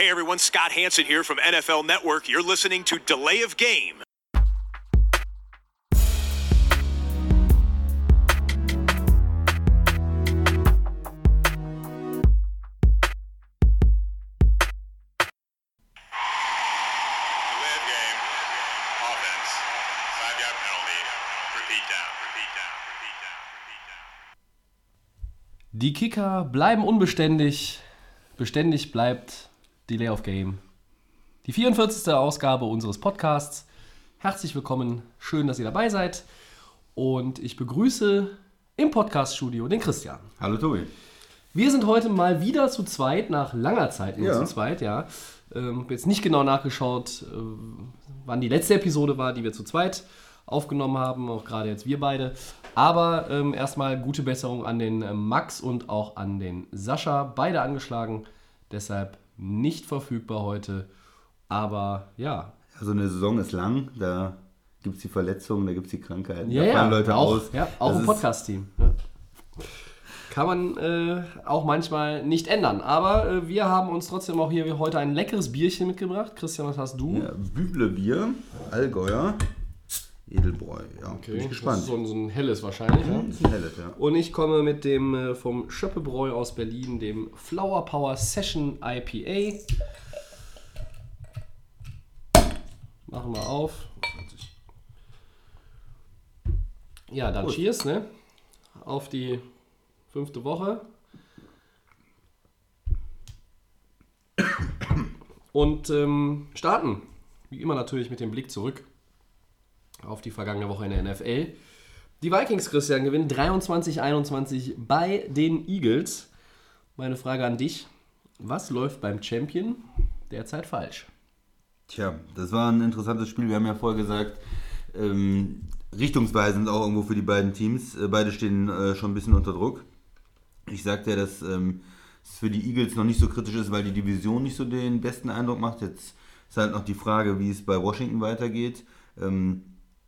Hey everyone, Scott Hanson here from NFL Network. You're listening to Delay of Game. Delay of game. Offense. Five yard penalty. Repeat down. Repeat down. Repeat down. Repeat down. Die Kicker bleiben unbeständig. Beständig bleibt Delay of Game. Die 44. Ausgabe unseres Podcasts. Herzlich willkommen. Schön, dass ihr dabei seid. Und ich begrüße im Podcaststudio den Christian. Hallo Tobi. Wir sind heute mal wieder zu zweit, nach langer Zeit immer Ja. zu zweit, ja. Ähm, jetzt nicht genau nachgeschaut, äh, wann die letzte Episode war, die wir zu zweit aufgenommen haben, auch gerade jetzt wir beide. Aber ähm, erstmal gute Besserung an den äh, Max und auch an den Sascha, beide angeschlagen, deshalb nicht verfügbar heute. Aber ja, Also eine Saison ist lang, da gibt es die Verletzungen, da gibt es die Krankheiten, ja, da ja, fallen Leute auch, aus. Ja, auch Das im Podcast-Team. Ja. Kann man äh, auch manchmal nicht ändern. Aber äh, wir haben uns trotzdem auch hier heute ein leckeres Bierchen mitgebracht. Christian, was hast du? Ja, Büble Bier, Allgäuer, Edelbräu. Ja, bin ich Das gespannt. ist so ein, so ein helles wahrscheinlich. Ja? Das ist ein helles, ja. Und ich komme mit dem äh, vom Schöppebräu aus Berlin, dem Flower Power Session IPA. Machen wir auf. Ja, dann Cheers, ne? Auf die fünfte Woche. Und ähm, starten, wie immer natürlich mit dem Blick zurück auf die vergangene Woche in der NFL. Die Vikings, Christian, gewinnen 23-21 bei den Eagles. Meine Frage an dich: Was läuft beim Champion derzeit falsch? Tja, das war ein interessantes Spiel. Wir haben ja vorher gesagt, ähm, richtungsweisend auch irgendwo für die beiden Teams. Äh, beide stehen äh, schon ein bisschen unter Druck. Ich sagte ja, dass ähm, es für die Eagles noch nicht so kritisch ist, weil die Division nicht so den besten Eindruck macht. Jetzt ist halt noch die Frage, wie es bei Washington weitergeht. Ähm,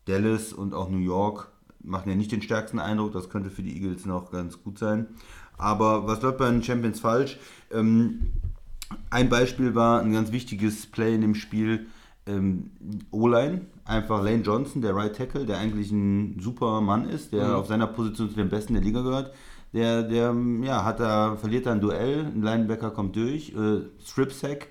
Dallas und auch New York machen ja nicht den stärksten Eindruck. Das könnte für die Eagles noch ganz gut sein. Aber was läuft bei den Champions falsch? Ähm, ein Beispiel war ein ganz wichtiges Play in dem Spiel. Ähm, O-Line, einfach Lane Johnson, der Right Tackle, der eigentlich ein super Mann ist, der auf seiner Position zu den Besten der Liga gehört. Der, der ja, hat da, verliert da ein Duell, ein Linebacker kommt durch, äh, Strip Sack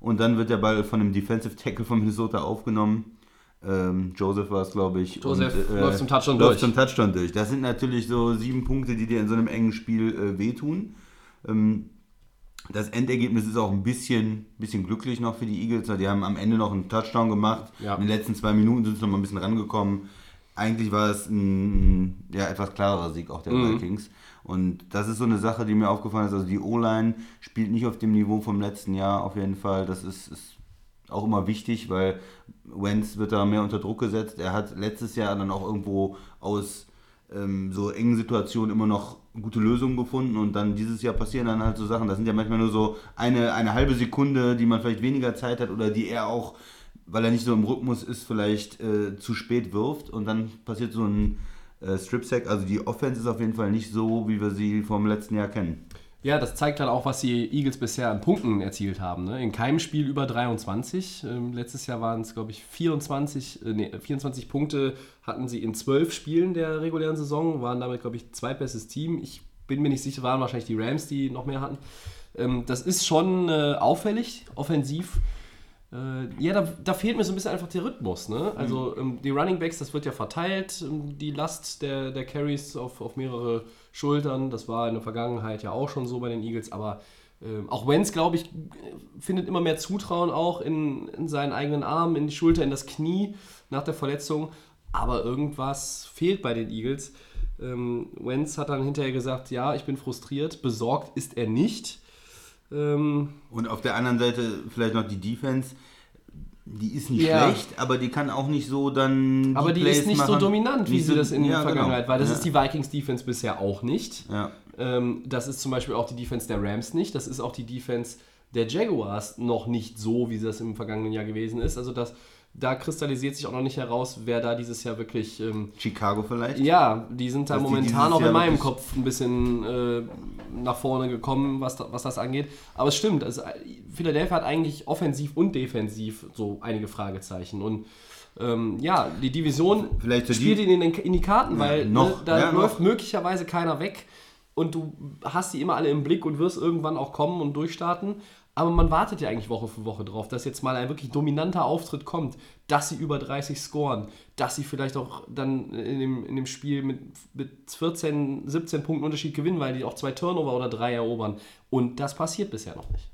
und dann wird der Ball von dem Defensive Tackle von Minnesota aufgenommen. Ähm, Joseph war es, glaube ich. Joseph und, läuft zum Touchdown läuft durch. zum Touchdown durch. Das sind natürlich so sieben Punkte, die dir in so einem engen Spiel äh, wehtun. Ähm, das Endergebnis ist auch ein bisschen, bisschen glücklich noch für die Eagles. weil Die haben am Ende noch einen Touchdown gemacht. Ja. In den letzten zwei Minuten sind sie noch mal ein bisschen rangekommen. Eigentlich war es ein ja, etwas klarerer Sieg auch der Mhm. Vikings. Und das ist so eine Sache, die mir aufgefallen ist. Also die O-Line spielt nicht auf dem Niveau vom letzten Jahr auf jeden Fall. Das ist, ist auch immer wichtig, weil Wentz wird da mehr unter Druck gesetzt. Er hat letztes Jahr dann auch irgendwo aus ähm, so engen Situationen immer noch gute Lösungen gefunden und dann dieses Jahr passieren dann halt so Sachen. Das sind ja manchmal nur so eine, eine halbe Sekunde, die man vielleicht weniger Zeit hat oder die er auch, weil er nicht so im Rhythmus ist, vielleicht äh, zu spät wirft und dann passiert so ein äh, Strip-Sack. Also die Offense ist auf jeden Fall nicht so, wie wir sie vom letzten Jahr kennen. Ja, das zeigt halt auch, was die Eagles bisher an Punkten erzielt haben. Ne? In keinem Spiel über 23. Ähm, letztes Jahr waren es, glaube ich, 24, äh, nee, 24 Punkte hatten sie in 12 Spielen der regulären Saison, waren damit, glaube ich, zweitbestes Team. Ich bin mir nicht sicher, waren wahrscheinlich die Rams, die noch mehr hatten. Ähm, das ist schon äh, auffällig, offensiv. Äh, ja, da, da fehlt mir so ein bisschen einfach der Rhythmus. Ne? Also ähm, die Running Backs, das wird ja verteilt, ähm, die Last der, der Carries auf, auf mehrere Schultern. Das war in der Vergangenheit ja auch schon so bei den Eagles, aber ähm, auch Wenz, glaube ich, findet immer mehr Zutrauen auch in, in seinen eigenen Arm, in die Schulter, in das Knie nach der Verletzung. Aber irgendwas fehlt bei den Eagles. Ähm, Wenz hat dann hinterher gesagt, ja, ich bin frustriert. Besorgt ist er nicht. Ähm, Und auf der anderen Seite vielleicht noch die Defense. Die ist nicht Ja. schlecht, aber die kann auch nicht so dann. Aber die Plays ist nicht so machen. dominant, wie Nicht sie so- das in der ja, Vergangenheit genau. war. Das ja. ist die Vikings Defense bisher auch nicht. Ähm, das ist zum Beispiel auch die Defense der Rams nicht. Das ist auch die Defense der Jaguars noch nicht so, wie das im vergangenen Jahr gewesen ist. Also das, da kristallisiert sich auch noch nicht heraus, wer da dieses Jahr wirklich. Ähm, Chicago vielleicht? ja, die sind da die momentan auch in Jahr meinem Kopf ein bisschen äh, nach vorne gekommen, was, da, was das angeht. Aber es stimmt, also, äh, Philadelphia hat eigentlich offensiv und defensiv so einige Fragezeichen. Und ähm, ja, die Division Vielleicht so die- spielt ihnen in, in die Karten, weil noch, ne, da ja, läuft noch. möglicherweise keiner weg und du hast die immer alle im Blick und wirst irgendwann auch kommen und durchstarten. Aber man wartet ja eigentlich Woche für Woche drauf, dass jetzt mal ein wirklich dominanter Auftritt kommt, dass sie über 30 scoren, dass sie vielleicht auch dann in dem, in dem Spiel mit, mit 14, 17 Punkten Unterschied gewinnen, weil die auch zwei Turnover oder drei erobern. Und das passiert bisher noch nicht.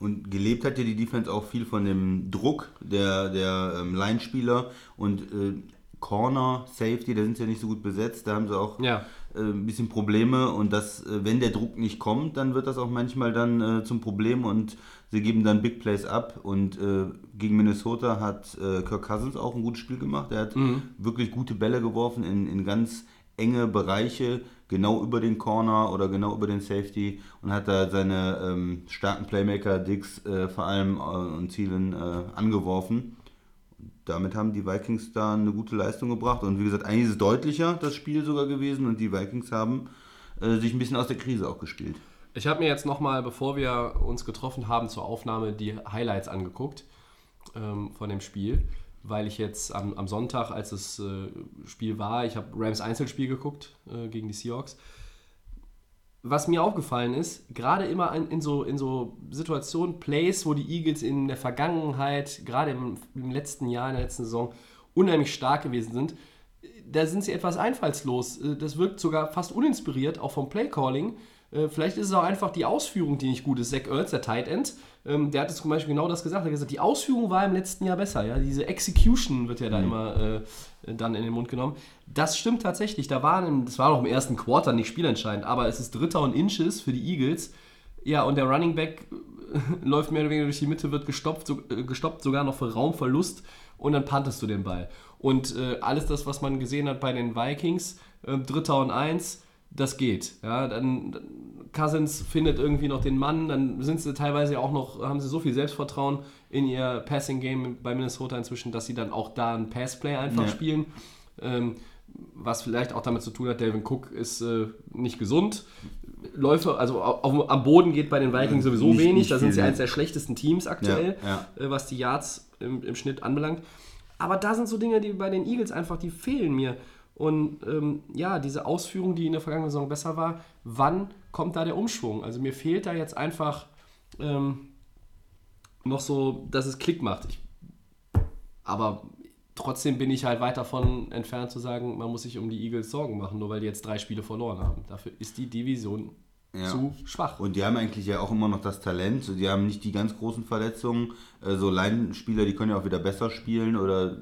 Und gelebt hat ja die Defense auch viel von dem Druck der, der ähm, Line-Spieler und äh, Corner, Safety, da sind sie ja nicht so gut besetzt, da haben sie auch Ja. Äh, ein bisschen Probleme und das, äh, wenn der Druck nicht kommt, dann wird das auch manchmal dann äh, zum Problem und sie geben dann Big Plays ab und äh, gegen Minnesota hat Kirk Cousins auch ein gutes Spiel gemacht, er hat wirklich gute Bälle geworfen in, in ganz enge Bereiche, genau über den Corner oder genau über den Safety und hat da seine ähm, starken Playmaker, Dix äh, vor allem und Zielen angeworfen. Damit haben die Vikings da eine gute Leistung gebracht und wie gesagt, eigentlich ist es deutlicher das Spiel sogar gewesen und die Vikings haben äh, sich ein bisschen aus der Krise auch gespielt. Ich habe mir jetzt nochmal, bevor wir uns getroffen haben zur Aufnahme, die Highlights angeguckt ähm, von dem Spiel, weil ich jetzt am, am Sonntag, als das äh, Spiel war, ich habe Rams Einzelspiel geguckt äh, gegen die Seahawks. Was mir aufgefallen ist, gerade immer in, so, in so Situationen, Plays, wo die Eagles in der Vergangenheit, gerade im, im letzten Jahr, in der letzten Saison, unheimlich stark gewesen sind, da sind sie etwas einfallslos. Äh, Das wirkt sogar fast uninspiriert, auch vom Playcalling. Äh, Vielleicht ist es auch einfach die Ausführung, die nicht gut ist. Zach Ertz, der Tight End, ähm, der hat zum Beispiel genau das gesagt. Er hat gesagt, die Ausführung war im letzten Jahr besser. Ja? Diese Execution wird ja da immer äh, dann in den Mund genommen. Das stimmt tatsächlich. Da waren, das war noch im ersten Quarter nicht spielentscheidend, aber es ist Dritter und Inches für die Eagles. Ja, und der Running Back läuft mehr oder weniger durch die Mitte, wird gestoppt, so, äh, gestoppt sogar noch für Raumverlust und dann pantest du den Ball. Und äh, alles das, was man gesehen hat bei den Vikings, äh, Dritter und Eins, das geht. Ja, dann, Cousins findet irgendwie noch den Mann, dann sind sie teilweise auch noch, haben sie so viel Selbstvertrauen in ihr Passing Game bei Minnesota inzwischen, dass sie dann auch da ein Passplay einfach Ja. spielen. Ähm, was vielleicht auch damit zu tun hat, Delvin Cook ist äh, nicht gesund. Läufe, also auf, auf, am Boden geht bei den Vikings sowieso Nicht- wenig. nicht da sind sie ne? eines der schlechtesten Teams aktuell, Ja, Äh, was die Yards im, im Schnitt anbelangt. Aber da sind so Dinge, die bei den Eagles einfach, die fehlen mir. Und ähm, ja, diese Ausführung, die in der vergangenen Saison besser war, wann kommt da der Umschwung? Also mir fehlt da jetzt einfach ähm, noch so, dass es Klick macht. Ich, aber trotzdem bin ich halt weit davon entfernt zu sagen, man muss sich um die Eagles Sorgen machen, nur weil die jetzt drei Spiele verloren haben. Dafür ist die Division Ja. zu schwach. Und die haben eigentlich ja auch immer noch das Talent. Die haben nicht die ganz großen Verletzungen. Äh, So Laienspieler, die können ja auch wieder besser spielen oder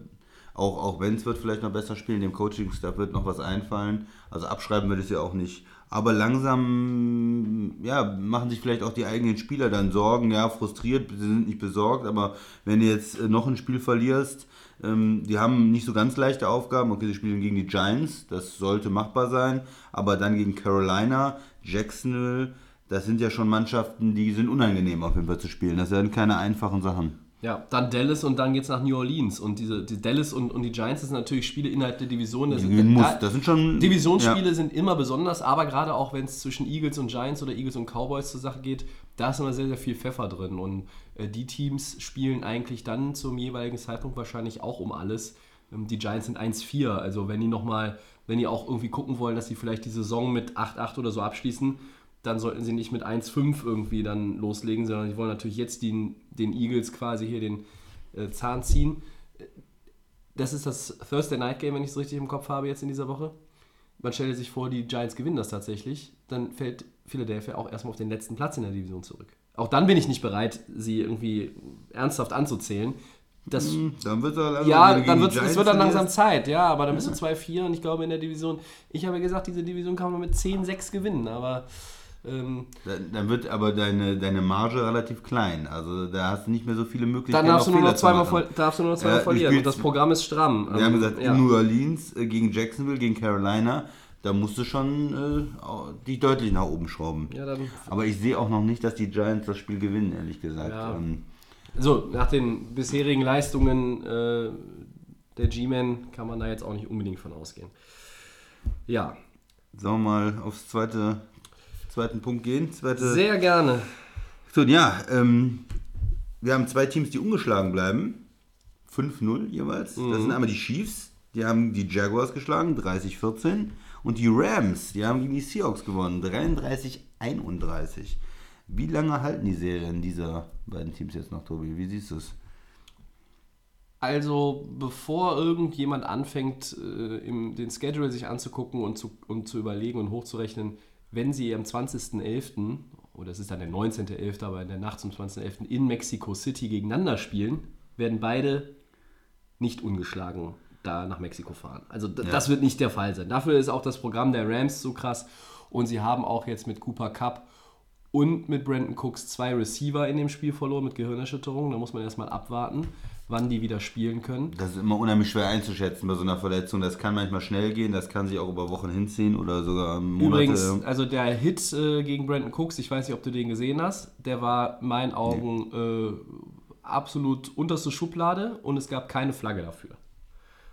auch, auch Benz wird vielleicht noch besser spielen. Dem Coaching-Staff wird noch was einfallen. Also abschreiben wird es ja auch nicht. Aber langsam ja, machen sich vielleicht auch die eigenen Spieler dann Sorgen. Ja, frustriert, sie sind nicht besorgt. Aber wenn du jetzt äh, noch ein Spiel verlierst, ähm, die haben nicht so ganz leichte Aufgaben. Okay, sie spielen gegen die Giants, das sollte machbar sein. Aber dann gegen Carolina, Jacksonville, das sind ja schon Mannschaften, die sind unangenehm auf jeden Fall zu spielen. Das sind keine einfachen Sachen. Ja, dann Dallas und dann geht's nach New Orleans. Und diese die Dallas und, und die Giants das sind natürlich Spiele innerhalb der Division. Das sind, muss. da- Das sind schon Divisionsspiele Ja. sind immer besonders, aber gerade auch wenn es zwischen Eagles und Giants oder Eagles und Cowboys zur Sache geht, da ist immer sehr, sehr viel Pfeffer drin. Und äh, die Teams spielen eigentlich dann zum jeweiligen Zeitpunkt wahrscheinlich auch um alles. Ähm, die Giants sind 1-4, also wenn die nochmal, wenn die auch irgendwie gucken wollen, dass sie vielleicht die Saison mit 8-8 oder so abschließen, dann sollten sie nicht mit 1-5 irgendwie dann loslegen, sondern die wollen natürlich jetzt den, den Eagles quasi hier den äh, Zahn ziehen. Das ist das Thursday Night Game, wenn ich es richtig im Kopf habe jetzt in dieser Woche. Man stelle sich vor, die Giants gewinnen das tatsächlich, dann fällt Philadelphia auch erstmal auf den letzten Platz in der Division zurück. Auch dann bin ich nicht bereit, sie irgendwie ernsthaft anzuzählen. Das, Dann wird er langsam ja, dann wird es wird dann langsam. Zeit, ja, aber dann bist du 2-4 und ich glaube in der Division, ich habe ja gesagt, diese Division kann man mit 10-6 gewinnen, aber ähm, Dann, dann wird aber deine, deine Marge relativ klein. Also da hast du nicht mehr so viele Möglichkeiten. dann darfst du, nur zweimal, ver- darfst du nur noch zweimal du verlieren und das Programm ist stramm. Wir haben Ähm, gesagt, ja. in New Orleans äh, gegen Jacksonville, gegen Carolina, da musst du schon äh, die deutlich nach oben schrauben. Ja, Aber ich sehe auch noch nicht, dass die Giants das Spiel gewinnen, ehrlich gesagt. Ja. Ähm, So, nach den bisherigen Leistungen äh, der G-Men kann man da jetzt auch nicht unbedingt von ausgehen. Ja, sollen wir mal aufs zweite, zweiten Punkt gehen? Zweite, sehr gerne. So, ja, ähm, wir haben zwei Teams, die ungeschlagen bleiben. 5-0 jeweils. Das sind einmal die Chiefs, die haben die Jaguars geschlagen, 30-14. Und die Rams, die haben gegen die Seahawks gewonnen, 33-31. Wie lange halten die Serien dieser beiden Teams jetzt noch, Tobi? Wie siehst du es? Also, bevor irgendjemand anfängt, äh, im, den Schedule sich anzugucken und zu, und zu überlegen und hochzurechnen, wenn sie am 20.11., oder es ist dann der 19.11., aber in der Nacht zum 20.11. in Mexico City gegeneinander spielen, werden beide nicht ungeschlagen da nach Mexiko fahren. Also Ja. das wird nicht der Fall sein. Dafür ist auch das Programm der Rams so krass und sie haben auch jetzt mit Cooper Cup und mit Brandon Cooks zwei Receiver in dem Spiel verloren mit Gehirnerschütterung. Da muss man erstmal abwarten, wann die wieder spielen können. Das ist immer unheimlich schwer einzuschätzen bei so einer Verletzung. Das kann manchmal schnell gehen, das kann sich auch über Wochen hinziehen oder sogar Monate. Übrigens, also der Hit äh, gegen Brandon Cooks, ich weiß nicht, ob du den gesehen hast, der war in meinen Augen äh, absolut unterste Schublade und es gab keine Flagge dafür.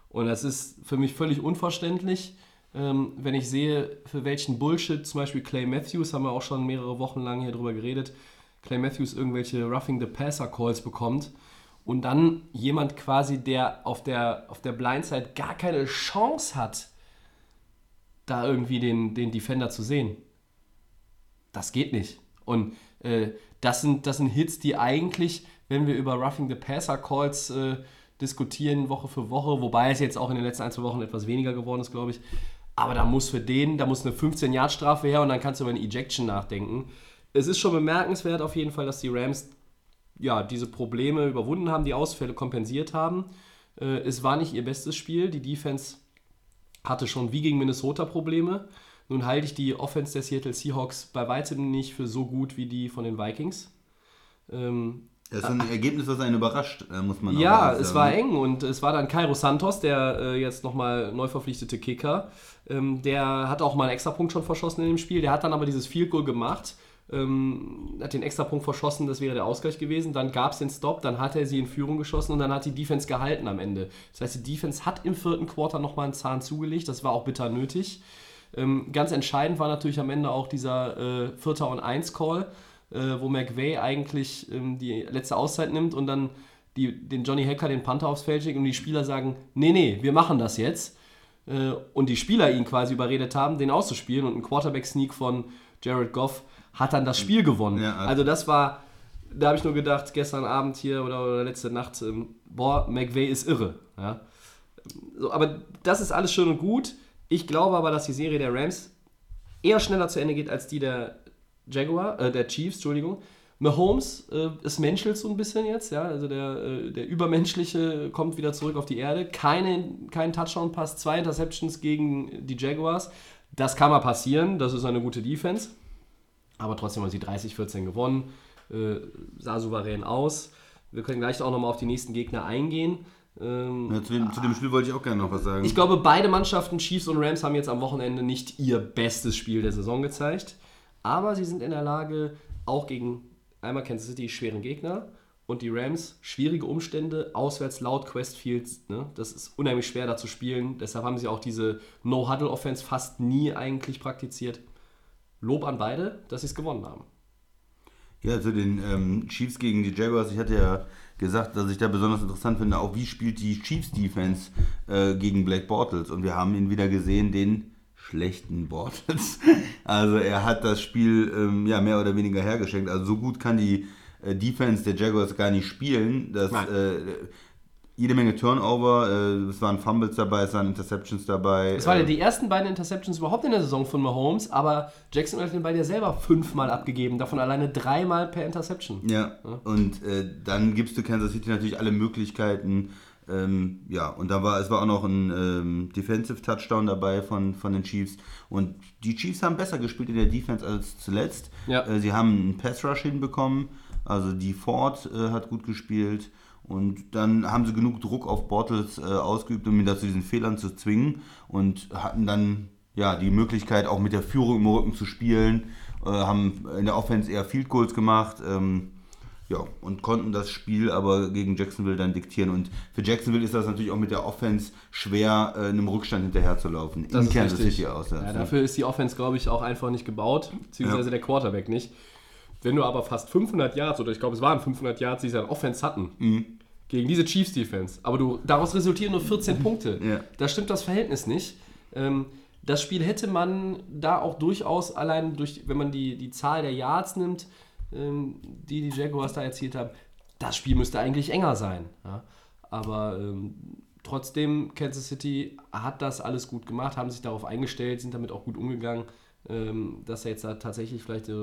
Und das ist für mich völlig unverständlich, ähm, wenn ich sehe, für welchen Bullshit zum Beispiel Clay Matthews, haben wir auch schon mehrere Wochen lang hier drüber geredet, Clay Matthews irgendwelche Roughing the Passer Calls bekommt und dann jemand quasi, der auf der, auf der Blindside gar keine Chance hat, da irgendwie den, den Defender zu sehen. Das geht nicht. Und äh, das, sind, das sind Hits, die eigentlich, wenn wir über Roughing the Passer Calls äh, diskutieren, Woche für Woche, wobei es jetzt auch in den letzten ein, zwei Wochen etwas weniger geworden ist, glaube ich. Aber da muss für den, da muss eine 15-Yard-Strafe her und dann kannst du über eine Ejection nachdenken. Es ist schon bemerkenswert auf jeden Fall, dass die Rams ja, diese Probleme überwunden haben, die Ausfälle kompensiert haben. Äh, es war nicht ihr bestes Spiel. Die Defense hatte schon wie gegen Minnesota Probleme. Nun halte ich die Offense der Seattle Seahawks bei weitem nicht für so gut wie die von den Vikings. Ähm, Das ist ein Ergebnis, was einen überrascht, äh, muss man ja, ehrlich es sagen. war eng und es war dann Cairo Santos, der äh, jetzt nochmal neu verpflichtete Kicker. Ähm, der hat auch mal einen Extrapunkt schon verschossen in dem Spiel. Der hat dann aber dieses Field Goal gemacht, ähm, hat den Extrapunkt verschossen, das wäre der Ausgleich gewesen. Dann gab es den Stop, dann hat er sie in Führung geschossen und dann hat die Defense gehalten am Ende. Das heißt, die Defense hat im vierten Quarter nochmal einen Zahn zugelegt. Das war auch bitter nötig. Ähm, ganz entscheidend war natürlich am Ende auch dieser äh, Vierter und Eins Call, äh, wo McVay eigentlich ähm, die letzte Auszeit nimmt und dann die, den Johnny Hacker den Panther aufs Feld schickt und die Spieler sagen, nee, nee, wir machen das jetzt. Äh, und die Spieler ihn quasi überredet haben, den auszuspielen und ein Quarterback-Sneak von Jared Goff hat dann das Spiel gewonnen. Ja, also- also das war, da habe ich nur gedacht, gestern Abend hier oder, oder letzte Nacht, ähm, boah, McVay ist irre. Ja? So, aber das ist alles schön und gut. Ich glaube aber, dass die Serie der Rams eher schneller zu Ende geht als die der Jaguar, äh, der Chiefs, Entschuldigung. Mahomes, äh, es menschelt so ein bisschen jetzt, ja, also der, äh, der Übermenschliche kommt wieder zurück auf die Erde. Keine, kein Touchdown-Pass, zwei Interceptions gegen die Jaguars. Das kann mal passieren, das ist eine gute Defense. Aber trotzdem haben sie 30-14 gewonnen, äh, sah souverän aus. Wir können gleich auch nochmal auf die nächsten Gegner eingehen. Ähm, Ja, zu, dem, zu dem Spiel wollte ich auch gerne noch was sagen. ich glaube, beide Mannschaften, Chiefs und Rams, haben jetzt am Wochenende nicht ihr bestes Spiel der Saison gezeigt. Aber sie sind in der Lage, auch gegen einmal Kansas City schweren Gegner und die Rams schwierige Umstände, auswärts laut Quest Fields. Ne? Das ist unheimlich schwer da zu spielen. Deshalb haben sie auch diese No-Huddle-Offense fast nie eigentlich praktiziert. Lob an beide, dass sie es gewonnen haben. Ja, zu den ähm, Chiefs gegen die Jaguars. Ich hatte ja gesagt, dass ich da besonders interessant finde, auch wie spielt die Chiefs Defense äh, gegen Black Bortles. Und wir haben ihn wieder gesehen, den schlechten Bortles. Also er hat das Spiel ähm, ja mehr oder weniger hergeschenkt. Also so gut kann die äh, Defense der Jaguars gar nicht spielen, dass äh, jede Menge Turnover, äh, es waren Fumbles dabei, es waren Interceptions dabei. Es waren ja äh, die ersten beiden Interceptions überhaupt in der Saison von Mahomes, aber Jackson hat den Ball ja selber fünfmal abgegeben, davon alleine dreimal per Interception. Ja, und äh, dann gibst du Kansas City natürlich alle Möglichkeiten. Ähm, ja, und da war, es war auch noch ein ähm, Defensive Touchdown dabei von, von den Chiefs. Und die Chiefs haben besser gespielt in der Defense als zuletzt. Ja. Äh, sie haben einen Pass Rush hinbekommen. Also die Ford äh, hat gut gespielt. Und dann haben sie genug Druck auf Bortles äh, ausgeübt, um ihn dazu diesen Fehlern zu zwingen. Und hatten dann ja, die Möglichkeit, auch mit der Führung im Rücken zu spielen, äh, haben in der Offense eher Field Goals gemacht. Ähm, ja, und konnten das Spiel aber gegen Jacksonville dann diktieren. Und für Jacksonville ist das natürlich auch mit der Offense schwer, äh, einem Rückstand hinterherzulaufen. Das in Kansas. City auswärts. Ja, dafür ist die Offense, glaube ich, auch einfach nicht gebaut, beziehungsweise Ja. der Quarterback nicht. Wenn du aber fast 500 Yards, oder ich glaube, es waren 500 Yards, die sie an Offense hatten, Mhm. gegen diese Chiefs-Defense, aber du, daraus resultieren nur 14 Punkte. Ja. Da stimmt das Verhältnis nicht. Ähm, das Spiel hätte man da auch durchaus allein durch, wenn man die, die Zahl der Yards nimmt, ähm, die die Jaguars da erzielt haben, das Spiel müsste eigentlich enger sein. Ja? Aber ähm, trotzdem, Kansas City hat das alles gut gemacht, haben sich darauf eingestellt, sind damit auch gut umgegangen, ähm, dass er jetzt da tatsächlich vielleicht äh,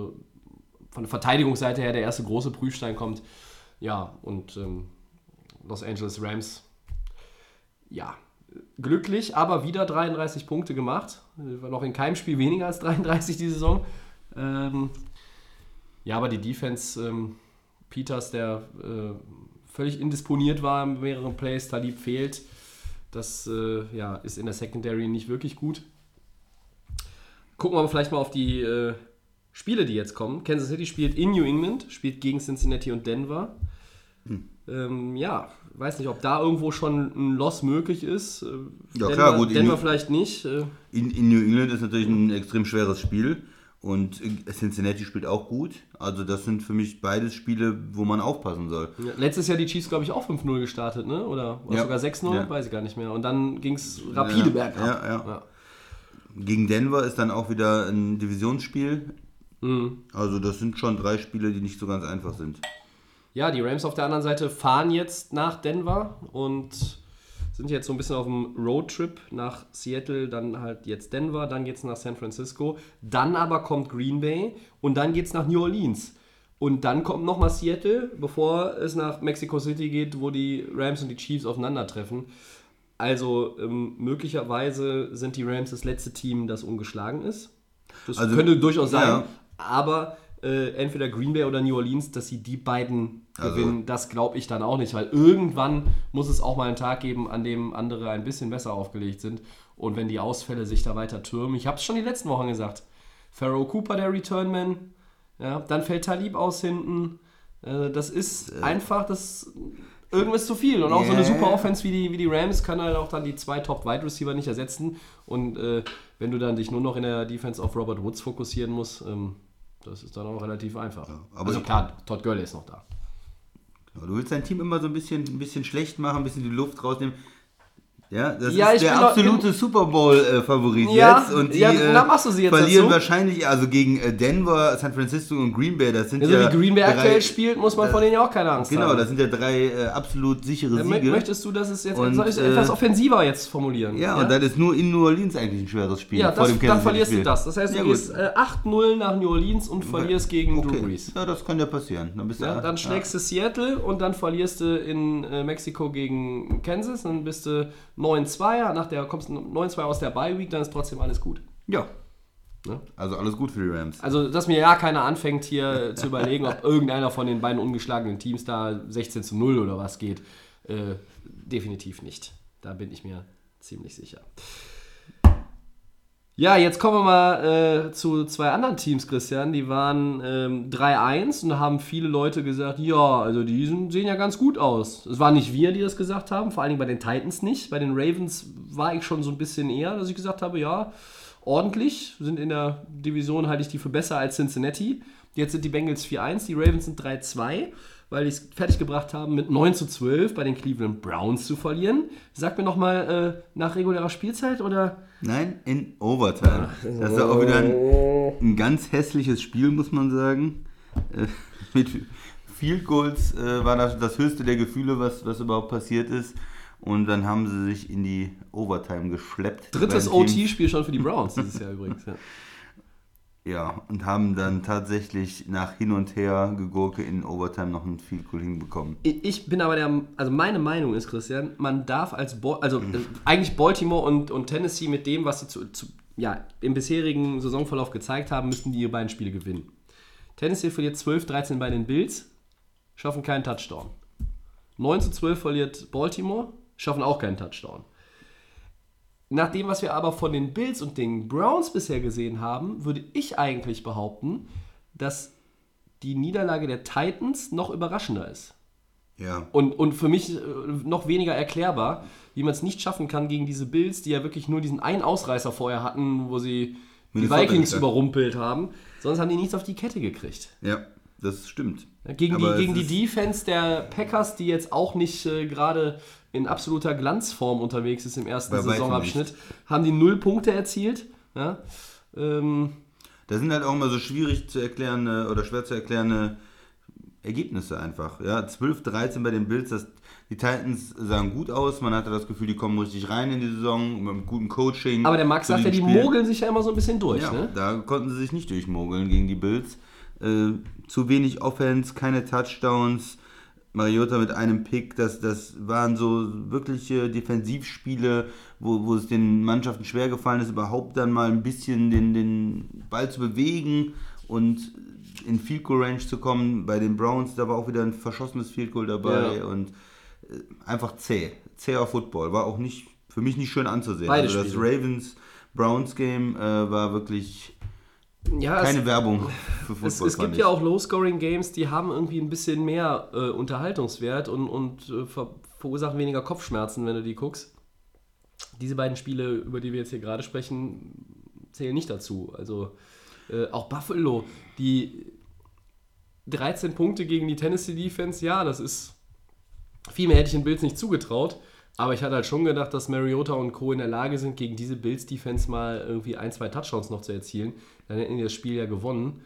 von der Verteidigungsseite her der erste große Prüfstein kommt. Ja, und ähm, Los Angeles Rams, ja, glücklich, aber wieder 33 Punkte gemacht. Noch in keinem Spiel weniger als 33 die Saison. Ähm, ja, aber die Defense, ähm, Peters, der äh, völlig indisponiert war in mehreren Plays, Talib fehlt. Das äh, ja, ist in der Secondary nicht wirklich gut. Gucken wir aber vielleicht mal auf die äh, Spiele, die jetzt kommen. Kansas City spielt in New England, spielt gegen Cincinnati und Denver. Ähm, ja, weiß nicht, ob da irgendwo schon ein Loss möglich ist. Äh, Ja, Denver, klar, gut, in Denver New- vielleicht nicht. Äh, In, in New England ist natürlich ein extrem schweres Spiel und äh, Cincinnati spielt auch gut. Also das sind für mich beides Spiele, wo man aufpassen soll. ja, letztes Jahr die Chiefs, glaube ich, auch 5-0 gestartet, ne? Oder, oder Ja. sogar 6-0, Ja. weiß ich gar nicht mehr. Und dann ging es rapide bergab. ja, ja. Gegen Denver ist dann auch wieder ein Divisionsspiel. Mhm. Also das sind schon drei Spiele, die nicht so ganz einfach sind. Ja, die Rams auf der anderen Seite fahren jetzt nach Denver und sind jetzt so ein bisschen auf dem Roadtrip nach Seattle, dann halt jetzt Denver, dann geht's nach San Francisco, dann aber kommt Green Bay und dann geht's nach New Orleans. Und dann kommt nochmal Seattle, bevor es nach Mexico City geht, wo die Rams und die Chiefs aufeinandertreffen. Also ähm, möglicherweise sind die Rams das letzte Team, das ungeschlagen ist. Das Also, könnte durchaus sein. ja. Aber äh, entweder Green Bay oder New Orleans, dass sie die beiden Also- gewinnen, das glaube ich dann auch nicht, weil irgendwann muss es auch mal einen Tag geben, an dem andere ein bisschen besser aufgelegt sind. Und wenn die Ausfälle sich da weiter türmen, ich habe es schon die letzten Wochen gesagt, Pharaoh Cooper, der Returnman, ja, dann fällt Talib aus hinten. Äh, das ist einfach, das irgendwas zu viel. Und auch so eine Yeah. super Offense wie die, wie die Rams kann halt auch dann die zwei Top-Wide-Receiver nicht ersetzen. Und äh, wenn du dann dich nur noch in der Defense auf Robert Woods fokussieren musst, ähm, das ist dann auch relativ einfach. aber also klar, Todd Gurley ist noch da. Ja, Du willst dein Team immer so ein bisschen, ein bisschen schlecht machen, ein bisschen die Luft rausnehmen. Ja, das Ja, ist der absolute Super Bowl-Favorit Ja, jetzt. Und die ja, äh, na, machst du sie jetzt verlieren dazu? wahrscheinlich, also gegen äh, Denver, San Francisco und Green Bay, das sind Also ja wie Green Bay drei, aktuell spielt, muss man von denen ja auch keine Angst Genau, haben. das sind ja drei äh, absolut sichere Äh, Siege. Möchtest du, dass es jetzt Und, soll ich es äh, etwas offensiver jetzt formulieren? ja, und das ist nur in New Orleans eigentlich ein schweres Spiel. ja vor das, dem dann verlierst du City-Spiel. das. Das heißt, du gehst äh, 8-0 nach New Orleans und verlierst gegen Drew Okay. Brees. Ja, das kann ja passieren. Dann, bist du, dann schlägst du Seattle und dann verlierst du in äh, Mexiko gegen Kansas. Dann bist du 9-2, nach der kommst du 9-2 aus der Bye Week, dann ist trotzdem alles gut. Ja. Ne? Also alles gut für die Rams. Also, dass mir ja keiner anfängt hier zu überlegen, ob irgendeiner von den beiden ungeschlagenen Teams da 16 zu 0 oder was geht. Äh, definitiv nicht. Da bin ich mir ziemlich sicher. Ja, jetzt kommen wir mal äh, zu zwei anderen Teams, Christian. Die waren ähm, 3-1 und haben viele Leute gesagt, ja, also die sehen ja ganz gut aus. Es waren nicht wir, die das gesagt haben, vor allen Dingen bei den Titans nicht. Bei den Ravens war ich schon so ein bisschen eher, dass ich gesagt habe, ja, ordentlich, sind in der Division, halte ich die für besser als Cincinnati. Jetzt sind die Bengals 4-1, die Ravens sind 3-2, weil die es fertiggebracht haben, mit 9 zu 12 bei den Cleveland Browns zu verlieren. Sag mir nochmal, äh, nach regulärer Spielzeit oder... Nein, in Overtime. Das ist auch wieder ein, ein ganz hässliches Spiel, muss man sagen. Äh, mit Field Goals äh, war das das höchste der Gefühle, was, was überhaupt passiert ist. Und dann haben sie sich in die Overtime geschleppt. Drittes. OT-Spiel schon für die Browns dieses Jahr übrigens. Ja. Ja, und haben dann tatsächlich nach hin und her gegurke in Overtime noch ein Field Goal hinbekommen. Ich bin aber der, also meine Meinung ist, Christian, man darf als, Bo also äh, eigentlich Baltimore und, und Tennessee mit dem, was sie zu, zu, ja, im bisherigen Saisonverlauf gezeigt haben, müssten die ihre beiden Spiele gewinnen. Tennessee verliert 12-13 bei den Bills, schaffen keinen Touchdown. 9 zu 12 verliert Baltimore, schaffen auch keinen Touchdown. Nach dem, was wir aber von den Bills und den Browns bisher gesehen haben, würde ich eigentlich behaupten, dass die Niederlage der Titans noch überraschender ist. Ja. Und, und für mich äh, noch weniger erklärbar, wie man es nicht schaffen kann gegen diese Bills, die ja wirklich nur diesen einen Ausreißer vorher hatten, wo sie die Minnesota Vikings überrumpelt haben. Sonst haben die nichts auf die Kette gekriegt. Ja, das stimmt. Gegen Aber die, gegen die Defense der Packers, die jetzt auch nicht äh, gerade in absoluter Glanzform unterwegs ist im ersten Bei Saisonabschnitt, haben die null Punkte erzielt. Ja? Ähm, Das sind halt auch immer so schwierig zu erklärende oder schwer zu erklärende Ergebnisse einfach. Ja, 12, 13 bei den Bills, das, die Titans sahen gut aus, man hatte das Gefühl, die kommen richtig rein in die Saison, mit einem guten Coaching. aber der Max sagt ja, die Spiel. mogeln sich ja immer so ein bisschen durch. Ja, Ne? da konnten sie sich nicht durchmogeln gegen die Bills. Äh, zu wenig Offense, keine Touchdowns. Mariota mit einem Pick, das, das waren so wirkliche Defensivspiele, wo, wo es den Mannschaften schwer gefallen ist, überhaupt dann mal ein bisschen den, den Ball zu bewegen und in Field Goal Range zu kommen. Bei den Browns, da war auch wieder ein verschossenes Field Goal dabei Ja. und äh, einfach zäh. Zäher Football. War auch nicht, für mich nicht schön anzusehen. Beide also das Spiele. Ravens Browns Game äh, war wirklich Ja, keine es, Werbung für Football. es, es gibt ja auch Low-Scoring-Games, die haben irgendwie ein bisschen mehr äh, Unterhaltungswert und, und äh, ver verursachen weniger Kopfschmerzen, wenn du die guckst. Diese beiden Spiele, über die wir jetzt hier gerade sprechen, zählen nicht dazu. Also äh, auch Buffalo, die 13 Punkte gegen die Tennessee Defense, ja, das ist viel mehr hätte ich den Bills nicht zugetraut. Aber ich hatte halt schon gedacht, dass Mariota und Co. in der Lage sind, gegen diese Bills-Defense mal irgendwie ein, zwei Touchdowns noch zu erzielen. Dann hätten die das Spiel ja gewonnen.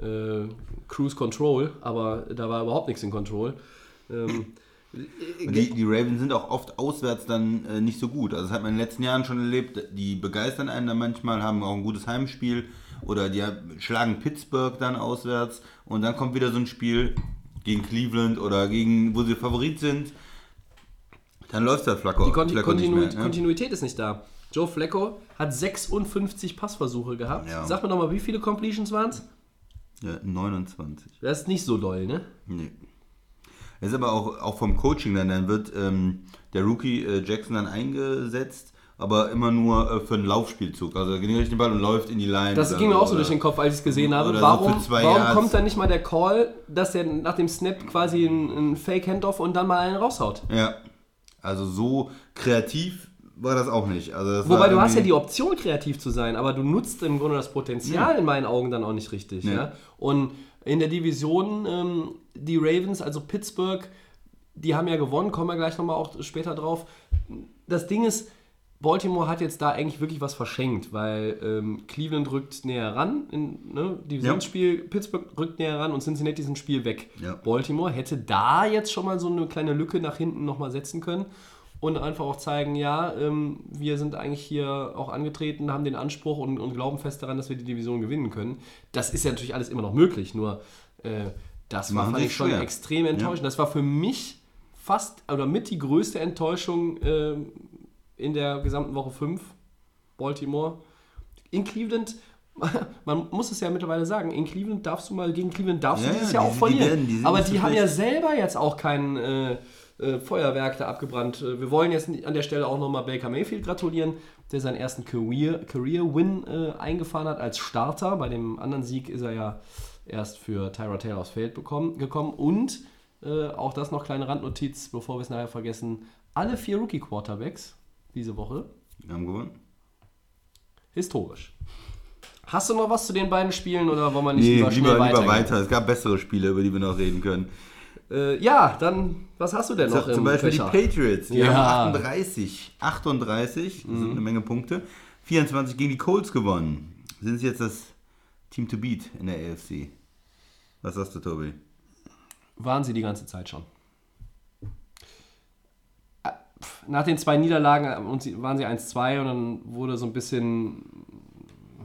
Äh, Cruise Control, aber da war überhaupt nichts in Control. Ähm, die, die Ravens sind auch oft auswärts dann äh, nicht so gut. Also das hat man in den letzten Jahren schon erlebt. Die begeistern einen dann manchmal, haben auch ein gutes Heimspiel oder die schlagen Pittsburgh dann auswärts und dann kommt wieder so ein Spiel gegen Cleveland oder gegen, wo sie Favorit sind. Dann läuft der Flacco, die Konti Flacco nicht Kontinu mehr. Ne? Kontinuität ist nicht da. Joe Flacco hat 56 Passversuche gehabt. Ja. Sag mir nochmal, wie viele Completions waren es? Ja, 29. Das ist nicht so doll, ne? Nee. Das ist aber auch, auch vom Coaching dann, dann wird ähm, der Rookie äh, Jackson dann eingesetzt, aber immer nur äh, für einen Laufspielzug. Also er kriegt den Ball und läuft in die Line. Das ging mir auch so durch den Kopf, als ich es gesehen habe. oder so Warum, warum kommt dann nicht mal der Call, dass er nach dem Snap quasi einen, einen Fake-Handoff und dann mal einen raushaut? Ja, also so kreativ war das auch nicht. Also Wobei du hast ja die Option, kreativ zu sein, aber du nutzt im Grunde das Potenzial in meinen Augen dann auch nicht richtig. Nee. Ja? Und in der Division, ähm, die Ravens, also Pittsburgh, die haben ja gewonnen, kommen wir gleich nochmal auch später drauf. Das Ding ist, Baltimore hat jetzt da eigentlich wirklich was verschenkt, weil ähm, Cleveland rückt näher ran, in, ne, Divisionsspiel, Pittsburgh rückt näher ran und Cincinnati ist ein Spiel weg. Ja. Baltimore hätte da jetzt schon mal so eine kleine Lücke nach hinten nochmal setzen können und einfach auch zeigen, ja, ähm, wir sind eigentlich hier auch angetreten, haben den Anspruch und, und glauben fest daran, dass wir die Division gewinnen können. Das ist ja natürlich alles immer noch möglich, nur äh, das war Machen ich schon schwer. extrem enttäuschend. Das war für mich fast oder mit die größte Enttäuschung äh, in der gesamten Woche 5, Baltimore. In Cleveland, man muss es ja mittlerweile sagen, in Cleveland darfst du mal, gegen Cleveland darfst Ja, du dieses ja, Jahr die- auch die verlieren. werden- die Aber die haben ja selber jetzt auch kein äh, äh, Feuerwerk da abgebrannt. Äh, Wir wollen jetzt an der Stelle auch nochmal Baker Mayfield gratulieren, der seinen ersten Career- Career-Win äh, eingefahren hat als Starter. Bei dem anderen Sieg ist er ja erst für Tyra Taylor aufs Feld bekommen, gekommen. Und äh, auch das noch kleine Randnotiz, bevor wir es nachher vergessen. Alle vier Rookie-Quarterbacks diese Woche Wir haben gewonnen. historisch. Hast du noch was zu den beiden Spielen oder wollen wir nicht Nee, lieber lieber, lieber, weitergehen? weiter. Es gab bessere Spiele, über die wir noch reden können. Äh, ja, dann, was hast du denn noch Zum im Beispiel Fächer? die Patriots. Die Ja. haben 38. 38, das sind eine Menge Punkte. 24 gegen die Colts gewonnen. Sind sie jetzt das Team to beat in der AFC? Was sagst du, Tobi? Waren sie die ganze Zeit schon. Nach den zwei Niederlagen äh, waren sie 1-2 und dann wurde so ein bisschen,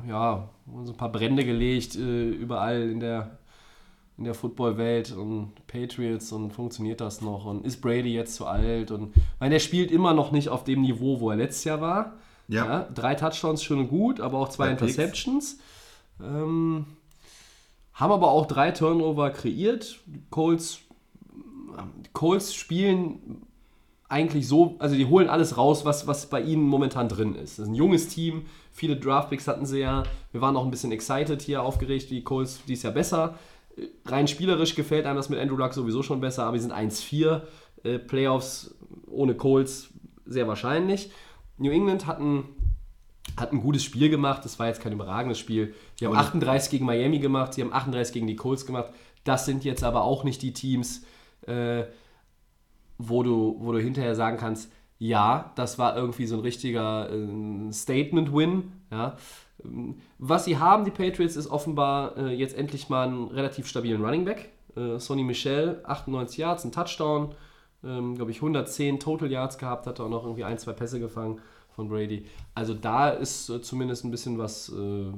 ja, so ein paar Brände gelegt äh, überall in der, in der Footballwelt und Patriots und funktioniert das noch und ist Brady jetzt zu alt und weil der spielt immer noch nicht auf dem Niveau, wo er letztes Jahr war. Ja. drei Touchdowns schön und gut, aber auch zwei. Interceptions. Ähm, haben aber auch drei Turnover kreiert. Colts, die Colts spielen eigentlich so, also die holen alles raus, was, was bei ihnen momentan drin ist. Das ist ein junges Team, viele Draftpicks hatten sie ja. Wir waren auch ein bisschen excited hier, aufgeregt, die Colts dies Jahr besser. Rein spielerisch gefällt einem das mit Andrew Luck sowieso schon besser, aber wir sind 1-4. Äh, Playoffs ohne Colts sehr wahrscheinlich. New England hatten hat ein gutes Spiel gemacht. Das war jetzt kein überragendes Spiel. Die haben 38 gegen Miami gemacht, sie haben 38 gegen die Colts gemacht. Das sind jetzt aber auch nicht die Teams, äh, wo, du, wo du hinterher sagen kannst, ja, das war irgendwie so ein richtiger äh, Statement-Win. Ja. Was sie haben, die Patriots, ist offenbar äh, jetzt endlich mal einen relativ stabilen Running Back. Äh, Sonny Michel, 98 Yards, ein Touchdown, ähm, glaube ich 110 Total Yards gehabt, hat auch noch irgendwie ein, zwei Pässe gefangen von Brady. Also da ist äh, zumindest ein bisschen was äh,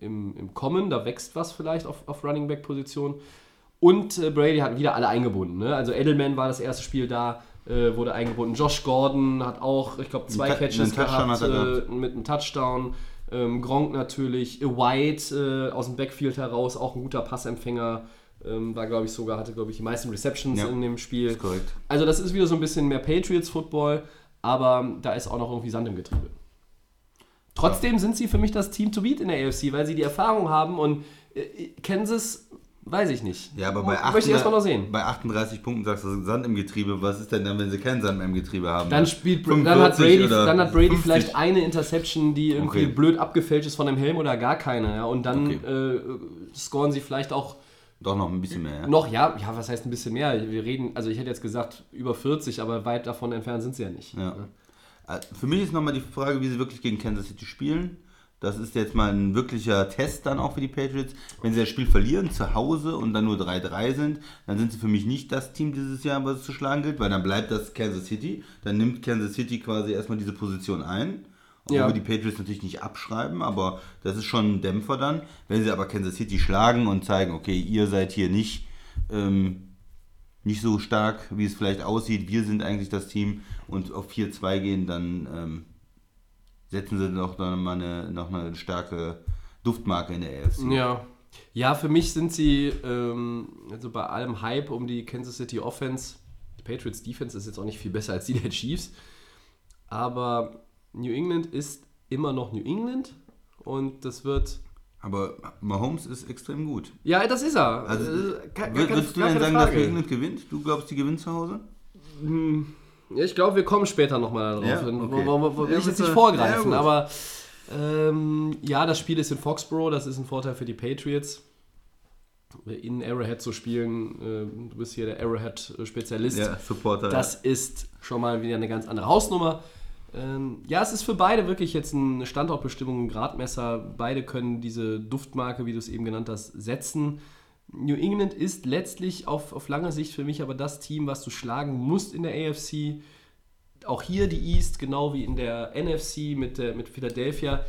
im, im Kommen, da wächst was vielleicht auf, auf Running Back Position. Und äh, Brady hat wieder alle eingebunden. Ne? Also Edelman war das erste Spiel da, äh, wurde eingebunden. Josh Gordon hat auch, ich glaube, zwei Catches gehabt, er äh, gehabt. mit einem Touchdown. Ähm, Gronk natürlich, White äh, aus dem Backfield heraus, auch ein guter Passempfänger. Ähm, war, glaube ich, sogar, hatte, glaube ich, die meisten Receptions Ja, in dem Spiel. ist korrekt. Also, das ist wieder so ein bisschen mehr Patriots-Football, aber da ist auch noch irgendwie Sand im Getriebe. Trotzdem sind sie für mich das Team to beat in der AFC, weil sie die Erfahrung haben und äh, Kansas, weiß ich nicht. Ja, aber bei, Möchte ich erstmal noch sehen. bei 38 Punkten sagst du Sand im Getriebe. Was ist denn dann, wenn sie keinen Sand mehr im Getriebe haben? Dann, spielt, dann, hat 45 Brady, dann hat Brady 50? vielleicht eine Interception, die irgendwie Okay. blöd abgefälscht ist von dem Helm oder gar keine. Ja, und dann Okay. äh, scoren sie vielleicht auch Doch noch ein bisschen mehr. Ja? noch, ja, ja, was heißt ein bisschen mehr? Wir reden, also ich hätte jetzt gesagt über 40, aber weit davon entfernt sind sie ja nicht. Ja. Äh, Für mich ist nochmal die Frage, wie sie wirklich gegen Kansas City spielen. Das ist jetzt mal ein wirklicher Test dann auch für die Patriots. Wenn sie das Spiel verlieren zu Hause und dann nur 3-3 sind, dann sind sie für mich nicht das Team dieses Jahr, was es zu schlagen gilt, weil dann bleibt das Kansas City. Dann nimmt Kansas City quasi erstmal diese Position ein. Obwohl Ja. wir die Patriots natürlich nicht abschreiben, aber das ist schon ein Dämpfer dann. Wenn sie aber Kansas City schlagen und zeigen, okay, ihr seid hier nicht ähm, nicht so stark, wie es vielleicht aussieht. Wir sind eigentlich das Team und auf 4-2 gehen, dann ähm, setzen sie noch, noch, mal eine, noch eine starke Duftmarke in der AFC. Ja. Ja, für mich sind sie, ähm, also bei allem Hype um die Kansas City Offense, die Patriots Defense ist jetzt auch nicht viel besser als die der Chiefs, aber New England ist immer noch New England und das wird. Aber Mahomes ist extrem gut. Ja, das ist er. Also, Äh, gar Würd- keine- Würdest du gar denn sagen, dass Frage. New England gewinnt? Du glaubst, die gewinnen zu Hause? Ja, ich glaube, wir kommen später nochmal darauf. Ja, okay. Will Ja, ich jetzt nicht vorgreifen, Ja, aber ähm, ja, das Spiel ist in Foxborough, das ist ein Vorteil für die Patriots. In Arrowhead zu spielen, äh, du bist hier der Arrowhead-Spezialist. Supporter. Das ist schon mal wieder eine ganz andere Hausnummer. Ähm, ja, es ist für beide wirklich jetzt eine Standortbestimmung, ein Gradmesser. Beide können diese Duftmarke, wie du es eben genannt hast, setzen. New England ist letztlich auf, auf lange Sicht für mich aber das Team, was du schlagen musst in der AFC. Auch hier die East, genau wie in der NFC mit, der, mit Philadelphia.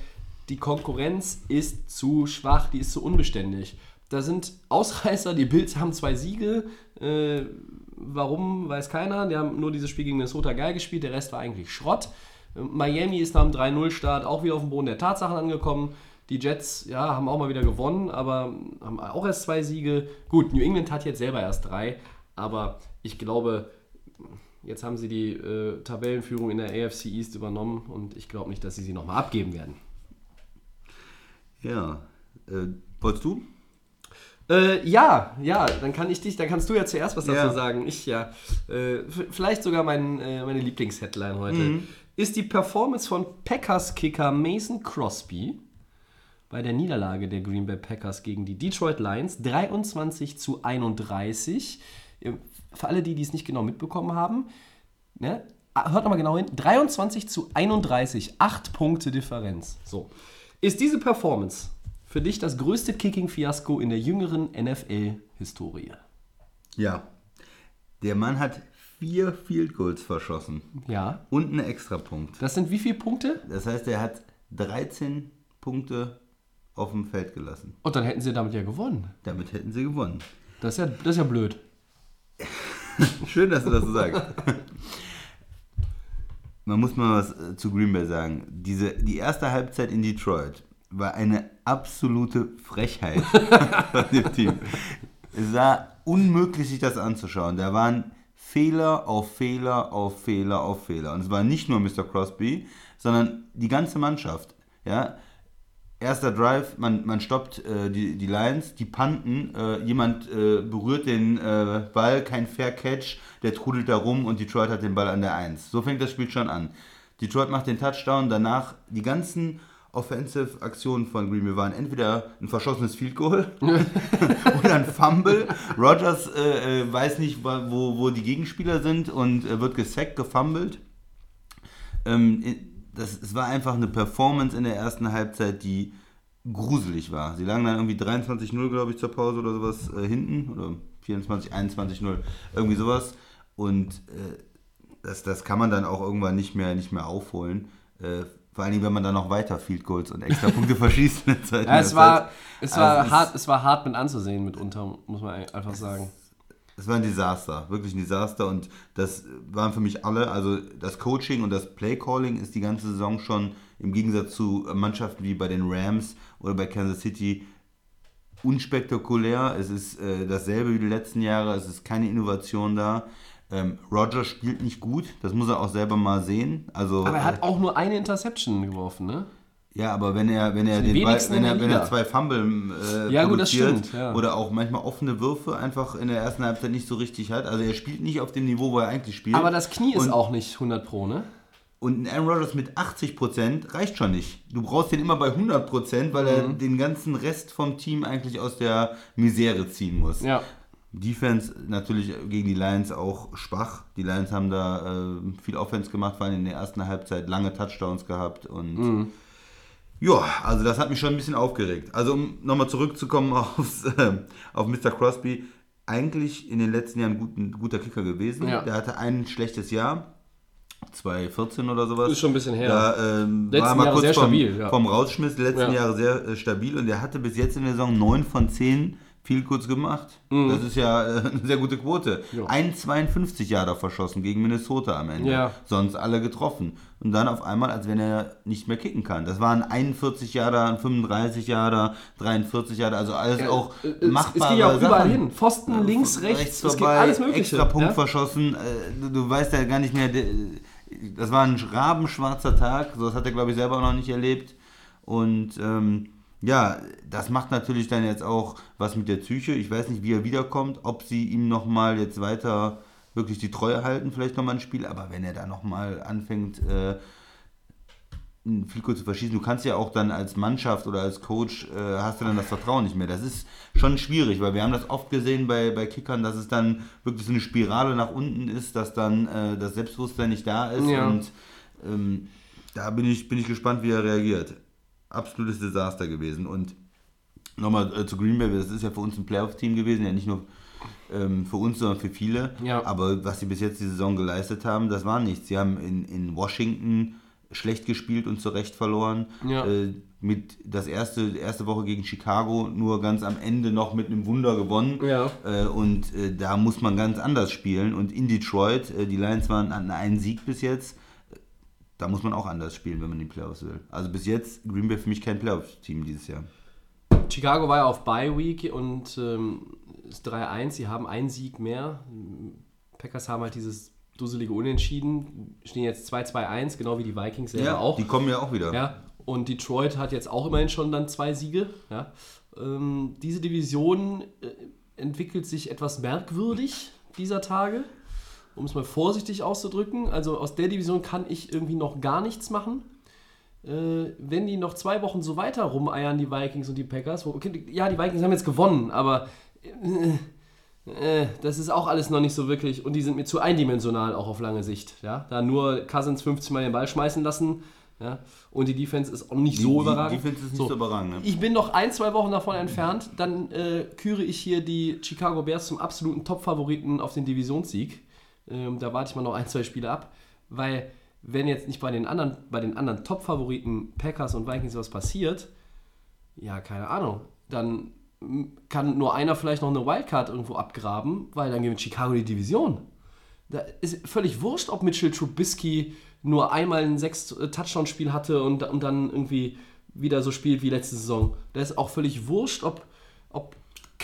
Die Konkurrenz ist zu schwach, die ist zu unbeständig. Da sind Ausreißer, die Bills haben zwei Siege. Äh, warum, weiß keiner. Die haben nur dieses Spiel gegen Minnesota geil gespielt, der Rest war eigentlich Schrott. Äh, Miami ist nach dem 3-0-Start auch wieder auf dem Boden der Tatsachen angekommen. Die Jets, ja, haben auch mal wieder gewonnen, aber haben auch erst zwei Siege. Gut, New England hat jetzt selber erst drei, aber ich glaube, jetzt haben sie die äh, Tabellenführung in der AFC East übernommen und ich glaube nicht, dass sie sie nochmal abgeben werden. ja. Äh, wolltest du? Äh, ja, ja, dann kann ich dich, dann kannst du ja zuerst was dazu Ja. sagen. Ich ja. Äh, vielleicht sogar mein, äh, meine Lieblingsheadline heute. Ist die Performance von Packers-Kicker Mason Crosby bei der Niederlage der Green Bay Packers gegen die Detroit Lions 23 zu 31. Äh, Für alle, die die es nicht genau mitbekommen haben, ne, ah, hört nochmal genau hin, 23 zu 31, 8 Punkte Differenz. So. Ist diese Performance für dich das größte Kicking-Fiasko in der jüngeren NFL-Historie? Ja. Der Mann hat vier Field Goals verschossen Ja. und einen Extrapunkt. Das sind wie viele Punkte? Das heißt, er hat 13 Punkte auf dem Feld gelassen. Und dann hätten sie damit ja gewonnen. Damit hätten sie gewonnen. Das ist ja, das ist ja blöd. Schön, dass du das so sagst. Man muss mal was äh, zu Green Bay sagen. Diese, die erste Halbzeit in Detroit war eine absolute Frechheit von dem Team. Es war unmöglich, sich das anzuschauen. Da waren Fehler auf Fehler auf Fehler auf Fehler. Und es war nicht nur Mr. Crosby, sondern die ganze Mannschaft. Ja, erster Drive, man, man stoppt äh, die, die Lions, die panten, äh, jemand äh, berührt den äh, Ball, kein Fair Catch, der trudelt da rum und Detroit hat den Ball an der 1. So fängt das Spiel schon an. Detroit macht den Touchdown, danach die ganzen Offensive-Aktionen von Green Bay waren entweder ein verschossenes Field Goal oder ein Fumble. Rogers äh, äh, weiß nicht, wo, wo die Gegenspieler sind und wird gesackt, gefumbled. Ähm, das, es war einfach eine Performance in der ersten Halbzeit, die gruselig war. Sie lagen dann irgendwie 23-0, glaube ich, zur Pause oder sowas äh, hinten. Oder 24, 21-0, irgendwie sowas. Und äh, das, das kann man dann auch irgendwann nicht mehr, nicht mehr aufholen. Äh, vor allem, wenn man dann noch weiter Field Goals und extra Punkte verschießt. In der Zeit, ja, es, war, es, also war hart, es war hart mit anzusehen mitunter, muss man einfach sagen. Es war ein Desaster, wirklich ein Desaster und das waren für mich alle, also das Coaching und das Playcalling ist die ganze Saison schon im Gegensatz zu Mannschaften wie bei den Rams oder bei Kansas City unspektakulär. Es ist äh, dasselbe wie die letzten Jahre, es ist keine Innovation da. Ähm, Roger spielt nicht gut, das muss er auch selber mal sehen. Also, aber er hat äh, auch nur eine Interception geworfen, ne? Ja, aber wenn er, wenn er den Ball, wenn er, wenn er zwei Fumble äh, ja, gut, das stimmt, ja. oder auch manchmal offene Würfe einfach in der ersten Halbzeit nicht so richtig hat. Also er spielt nicht auf dem Niveau, wo er eigentlich spielt. Aber das Knie ist auch nicht 100 Pro, ne? Und ein Aaron Rodgers mit 80% reicht schon nicht. Du brauchst den immer bei 100%, weil er mhm. den ganzen Rest vom Team eigentlich aus der Misere ziehen muss. Ja. Defense natürlich gegen die Lions auch schwach. Die Lions haben da äh, viel Offense gemacht, vor allem in der ersten Halbzeit lange Touchdowns gehabt und mhm. Ja, also das hat mich schon ein bisschen aufgeregt. Also um nochmal zurückzukommen aufs, äh, auf Mr. Crosby, eigentlich in den letzten Jahren gut, ein guter Kicker gewesen. Ja. Der hatte ein schlechtes Jahr, 2014 oder sowas. Ist schon ein bisschen her. Da ähm, war er mal Jahre kurz vom, stabil, ja. vom Rausschmiss, die letzten ja. Jahre sehr äh, stabil und der hatte bis jetzt in der Saison 9 von 10 viel kurz gemacht. Mhm. Das ist ja äh, eine sehr gute Quote. Ja. 1,52 Jahre verschossen gegen Minnesota am Ende. Ja. Sonst alle getroffen. Und dann auf einmal, als wenn er nicht mehr kicken kann. Das waren 41 Jahre, 35 Jahre, 43 Jahre, also alles ja, auch machbar. Es, geht ja auch überall hin. Pfosten, links, rechts, rechts vorbei, es geht alles Mögliche. Extra Punkt ja? verschossen. Äh, du weißt ja gar nicht mehr, das war ein rabenschwarzer Tag. So, das hat er, glaube ich, selber noch nicht erlebt. Und ähm, ja, das macht natürlich dann jetzt auch was mit der Psyche. Ich weiß nicht, wie er wiederkommt, ob sie ihm nochmal jetzt weiter wirklich die Treue halten, vielleicht nochmal ein Spiel, aber wenn er da nochmal anfängt, äh, viel kurz zu verschießen, du kannst ja auch dann als Mannschaft oder als Coach, äh, hast du dann das Vertrauen nicht mehr. Das ist schon schwierig, weil wir haben das oft gesehen bei, bei Kickern, dass es dann wirklich so eine Spirale nach unten ist, dass dann äh, das Selbstbewusstsein nicht da ist ja. und ähm, da bin ich, bin ich gespannt, wie er reagiert absolutes Desaster gewesen. Und nochmal äh, zu Green Bay, das ist ja für uns ein Playoff-Team gewesen, ja nicht nur ähm, für uns, sondern für viele. Ja. Aber was sie bis jetzt die Saison geleistet haben, das war nichts. Sie haben in, in Washington schlecht gespielt und zu Recht verloren. Ja. Äh, mit das erste, erste Woche gegen Chicago nur ganz am Ende noch mit einem Wunder gewonnen. Ja. Äh, und äh, da muss man ganz anders spielen. Und in Detroit, äh, die Lions waren an einen Sieg bis jetzt da muss man auch anders spielen, wenn man die Playoffs will. Also bis jetzt Green Bay für mich kein Playoff-Team dieses Jahr. Chicago war ja auf Bye Week und ähm, ist 3-1. Sie haben einen Sieg mehr. Packers haben halt dieses dusselige Unentschieden. Stehen jetzt 2-2-1, genau wie die Vikings selber ja, auch. Die kommen ja auch wieder. Ja. Und Detroit hat jetzt auch immerhin schon dann zwei Siege. Ja. Ähm, diese Division äh, entwickelt sich etwas merkwürdig dieser Tage um es mal vorsichtig auszudrücken. Also aus der Division kann ich irgendwie noch gar nichts machen. Äh, wenn die noch zwei Wochen so weiter rumeiern, die Vikings und die Packers, wo, okay, ja, die Vikings haben jetzt gewonnen, aber äh, äh, das ist auch alles noch nicht so wirklich und die sind mir zu eindimensional auch auf lange Sicht. Ja? Da nur Cousins 50 Mal den Ball schmeißen lassen. Ja? Und die Defense ist auch nicht die, so überragend. Die Defense ist nicht so, so überragend. Ne? Ich bin noch ein, zwei Wochen davon entfernt. Dann äh, küre ich hier die Chicago Bears zum absoluten Top-Favoriten auf den Divisionssieg. Ähm, da warte ich mal noch ein, zwei Spiele ab, weil wenn jetzt nicht bei den anderen, anderen Top-Favoriten Packers und Vikings was passiert, ja, keine Ahnung, dann kann nur einer vielleicht noch eine Wildcard irgendwo abgraben, weil dann gewinnt Chicago die Division. Da ist völlig wurscht, ob Mitchell Trubisky nur einmal ein Sechs-Touchdown-Spiel hatte und, und dann irgendwie wieder so spielt wie letzte Saison. Da ist auch völlig wurscht, ob, ob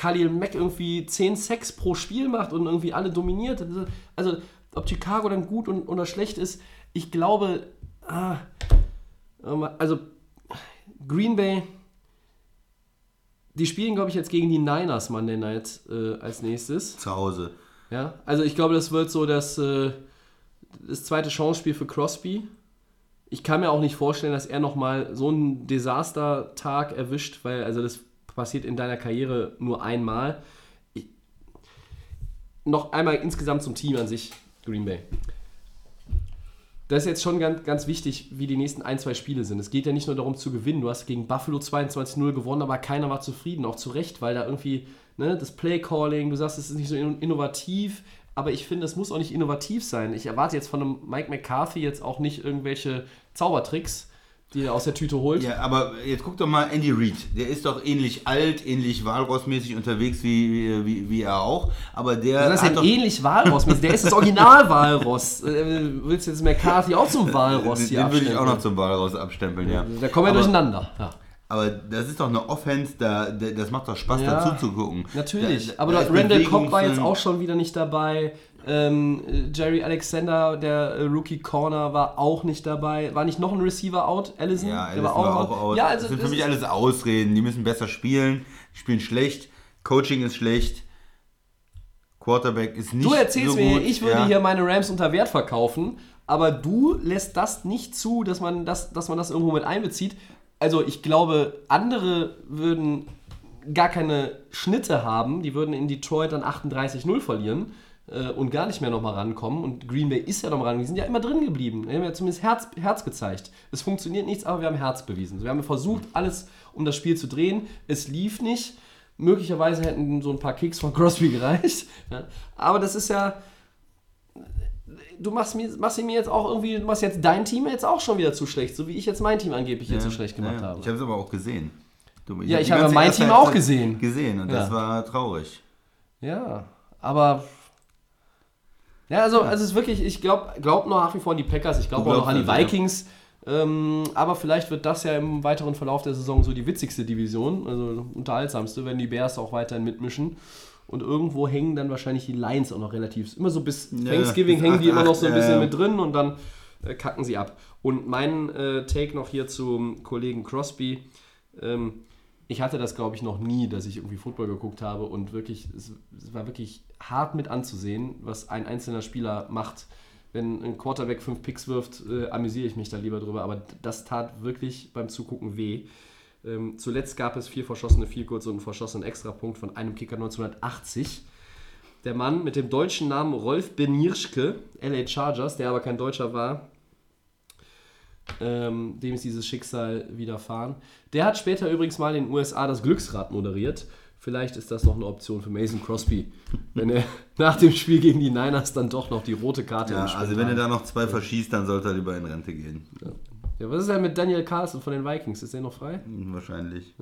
Khalil Mack irgendwie 10 Sex pro Spiel macht und irgendwie alle dominiert. Also, ob Chicago dann gut und, oder schlecht ist, ich glaube, ah, also Green Bay, die spielen, glaube ich, jetzt gegen die Niners Monday Night äh, als nächstes. Zu Hause. Ja, also ich glaube, das wird so das, äh, das zweite Chancespiel für Crosby. Ich kann mir auch nicht vorstellen, dass er nochmal so einen Desaster-Tag erwischt, weil also das passiert in deiner Karriere nur einmal. Ich, noch einmal insgesamt zum Team an sich, Green Bay. Das ist jetzt schon ganz, ganz wichtig, wie die nächsten ein, zwei Spiele sind. Es geht ja nicht nur darum zu gewinnen. Du hast gegen Buffalo 22-0 gewonnen, aber keiner war zufrieden, auch zu Recht, weil da irgendwie ne, das Play-Calling, du sagst, es ist nicht so innovativ, aber ich finde, es muss auch nicht innovativ sein. Ich erwarte jetzt von einem Mike McCarthy jetzt auch nicht irgendwelche Zaubertricks, die er aus der Tüte holt. Ja, aber jetzt guck doch mal Andy Reid. Der ist doch ähnlich alt, ähnlich Walross-mäßig unterwegs wie, wie, wie er auch. Aber der. Das ist hat ja doch, ähnlich Walross. Der ist das Original Walross. Äh, Willst du jetzt McCarthy auch zum Walross den, hier den würde ich auch noch zum Walross abstempeln, ja. Da kommen wir aber, durcheinander. Ja. Aber das ist doch eine Offense, da, da, das macht doch Spaß, Ja, dazu zu gucken. Natürlich, Da- aber da Randall Cobb war jetzt auch schon wieder nicht dabei. Ähm, äh, Jerry Alexander, der äh, Rookie Corner, war auch nicht dabei. War nicht noch ein Receiver out? Allison? Ja, Allison war auch, out. Ja, also das sind für mich alles Ausreden. Die müssen besser spielen. Die spielen schlecht. Coaching ist schlecht. Quarterback ist nicht Du erzählst so mir, gut. ich würde ja. hier meine Rams unter Wert verkaufen, aber du lässt das nicht zu, dass man das, dass man das irgendwo mit einbezieht. Also ich glaube, andere würden gar keine Schnitte haben, die würden in Detroit dann 38-0 verlieren äh, und gar nicht mehr nochmal rankommen. Und Green Bay ist ja nochmal ran, die sind ja immer drin geblieben. Wir haben ja zumindest Herz, Herz gezeigt. Es funktioniert nichts, aber wir haben Herz bewiesen. Wir haben versucht, alles um das Spiel zu drehen. Es lief nicht. Möglicherweise hätten so ein paar Kicks von Crosby gereicht. Ja. Aber das ist ja. Du machst, mir, machst mir jetzt auch irgendwie, du machst jetzt dein Team jetzt auch schon wieder zu schlecht, so wie ich jetzt mein Team angeblich hier Ja, zu schlecht gemacht ja. habe. Ich habe es aber auch gesehen. Du, Ja, hab ich habe mein Team auch gesehen. Gesehen und das war traurig. Ja, aber. Ja, also, also es ist wirklich, ich glaube glaub noch nach wie vor an die Packers, ich glaube auch noch an die. Vikings. Ähm, aber vielleicht wird das ja im weiteren Verlauf der Saison so die witzigste Division, also unterhaltsamste, wenn die Bears auch weiterhin mitmischen. Und irgendwo hängen dann wahrscheinlich die Lions auch noch relativ. Immer so bis Ja, Thanksgiving bis hängen die 8, immer noch so ein 8, bisschen ja. mit drin und dann äh, kacken sie ab. Und mein äh, Take noch hier zum Kollegen Crosby. Ähm, ich hatte das, glaube ich, noch nie, dass ich irgendwie Football geguckt habe und wirklich, es, es war wirklich hart mit anzusehen, was ein einzelner Spieler macht. Wenn ein Quarterback fünf Picks wirft, äh, amüsiere ich mich da lieber drüber, aber das tat wirklich beim Zugucken weh. Ähm, zuletzt gab es vier verschossene Goals und einen verschossenen Extrapunkt von einem Kicker 1980. Der Mann mit dem deutschen Namen Rolf Benirschke, LA Chargers, der aber kein Deutscher war, ähm, dem ist dieses Schicksal widerfahren. Der hat später übrigens mal in den USA das Glücksrad moderiert. Vielleicht ist das noch eine Option für Mason Crosby, wenn er nach dem Spiel gegen die Niners dann doch noch die rote Karte Ja, also wenn er hat. da noch zwei verschießt, dann sollte er lieber in Rente gehen. Ja, was ist denn mit Daniel Carlson von den Vikings? Ist der noch frei? Hm, Wahrscheinlich.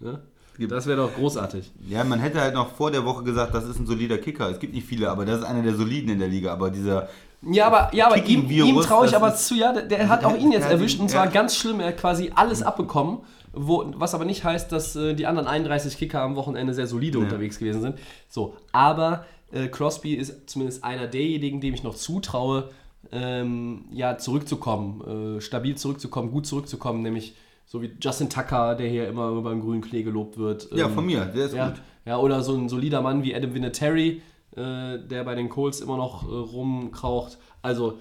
Ja? Das wäre doch großartig. Ja, man hätte halt noch vor der Woche gesagt, das ist ein solider Kicker. Es gibt nicht viele, aber das ist einer der soliden in der Liga. Aber dieser Ja, aber, ja, aber ihm, ihm traue ich aber zu, ja, der, der hat auch ihn jetzt Ja, erwischt und zwar ja. ganz schlimm. Er hat quasi alles abbekommen, wo, was aber nicht heißt, dass äh, die anderen 31 Kicker am Wochenende sehr solide unterwegs gewesen sind. So, aber äh, Crosby ist zumindest einer derjenigen, dem ich noch zutraue, ähm, ja, zurückzukommen, äh, stabil zurückzukommen, gut zurückzukommen, nämlich so wie Justin Tucker, der hier immer beim grünen Klee gelobt wird. Ja, ähm, von mir, der ist ja, gut. ja, oder so ein solider Mann wie Adam Vinatieri, äh, der bei den Colts immer noch äh, rumkraucht. Also,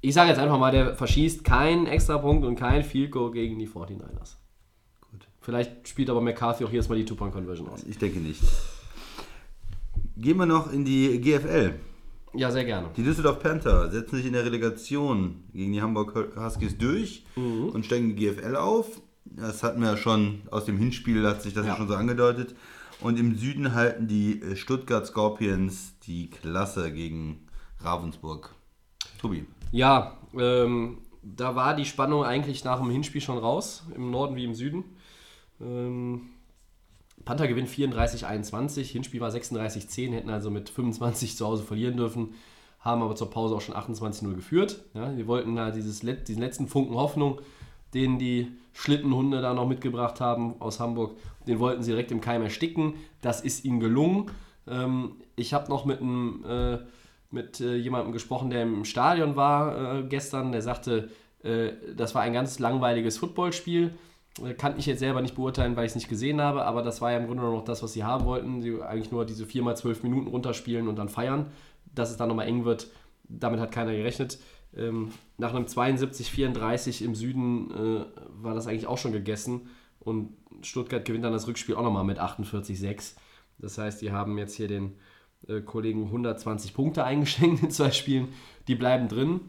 ich sage jetzt einfach mal, der verschießt keinen Extrapunkt und kein Field Goal gegen die 49ers. Gut. Vielleicht spielt aber McCarthy auch jedes Mal die Two-Point-Conversion aus. Ich denke nicht. Gehen wir noch in die GFL. Ja, sehr gerne. Die Düsseldorf Panther setzen sich in der Relegation gegen die Hamburg Huskies durch Mhm. und steigen in die GFL auf. Das hatten wir ja schon aus dem Hinspiel, hat sich das ja, Ja. schon so angedeutet. Und im Süden halten die äh, Stuttgart Scorpions die Klasse gegen Ravensburg. Tobi. Ja, ähm, da war die Spannung eigentlich nach dem Hinspiel schon raus, im Norden wie im Süden. Ähm, Panther gewinnt 34-21, Hinspiel war 36-10, hätten also mit 25 zu Hause verlieren dürfen, haben aber zur Pause auch schon 28-0 geführt. Ja, die wollten da dieses, diesen letzten Funken Hoffnung den die Schlittenhunde da noch mitgebracht haben aus Hamburg. Den wollten sie direkt im Keim ersticken. Das ist ihnen gelungen. Ähm, ich habe noch mit, einem, äh, mit äh, jemandem gesprochen, der im Stadion war äh, gestern. Der sagte, äh, das war ein ganz langweiliges Footballspiel. Äh, Kann ich jetzt selber nicht beurteilen, weil ich es nicht gesehen habe, aber das war ja im Grunde noch das, was sie haben wollten. Sie eigentlich nur diese 4x12 Minuten runterspielen und dann feiern. Dass es dann nochmal eng wird, damit hat keiner gerechnet. Ähm, nach einem 72-34 im Süden äh, war das eigentlich auch schon gegessen. Und Stuttgart gewinnt dann das Rückspiel auch nochmal mit 48-6. Das heißt, die haben jetzt hier den äh, Kollegen 120 Punkte eingeschenkt in zwei Spielen. Die bleiben drin.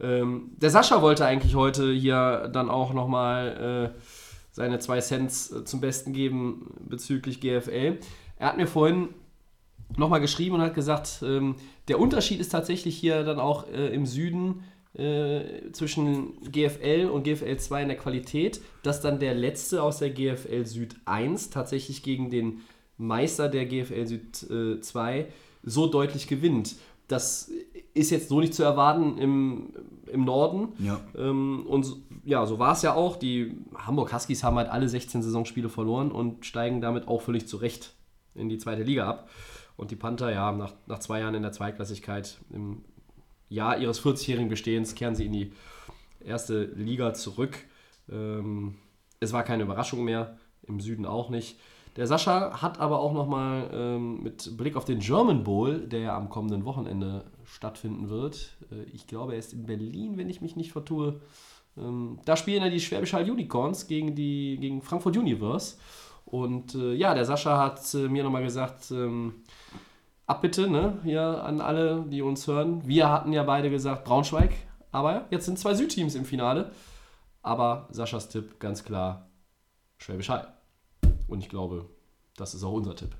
Ähm, der Sascha wollte eigentlich heute hier dann auch nochmal äh, seine zwei Cents äh, zum Besten geben bezüglich GFL. Er hat mir vorhin nochmal geschrieben und hat gesagt, ähm, der Unterschied ist tatsächlich hier dann auch äh, im Süden äh, zwischen GFL und GFL 2 in der Qualität, dass dann der letzte aus der GFL Süd 1 tatsächlich gegen den Meister der GFL Süd äh, 2 so deutlich gewinnt. Das ist jetzt so nicht zu erwarten im, im Norden. Ja. Ähm, und so- ja, so war es ja auch. Die Hamburg Huskies haben halt alle 16 Saisonspiele verloren und steigen damit auch völlig zurecht in die zweite Liga ab. Und die Panther, ja, nach, nach zwei Jahren in der Zweitklassigkeit, im Jahr ihres 40-jährigen Bestehens, kehren sie in die erste Liga zurück. Ähm, es war keine Überraschung mehr, im Süden auch nicht. Der Sascha hat aber auch nochmal ähm, mit Blick auf den German Bowl, der ja am kommenden Wochenende stattfinden wird. Äh, ich glaube, er ist in Berlin, wenn ich mich nicht vertue. Ähm, da spielen ja die Schwäbisch Hall Unicorns gegen, die, gegen Frankfurt Universe. Und äh, ja, der Sascha hat äh, mir nochmal gesagt, ähm, Abbitte, ne, hier an alle, die uns hören. Wir hatten ja beide gesagt Braunschweig, aber jetzt sind zwei Südteams im Finale. Aber Saschas Tipp ganz klar Schwäbisch Hall. Und ich glaube, das ist auch unser Tipp.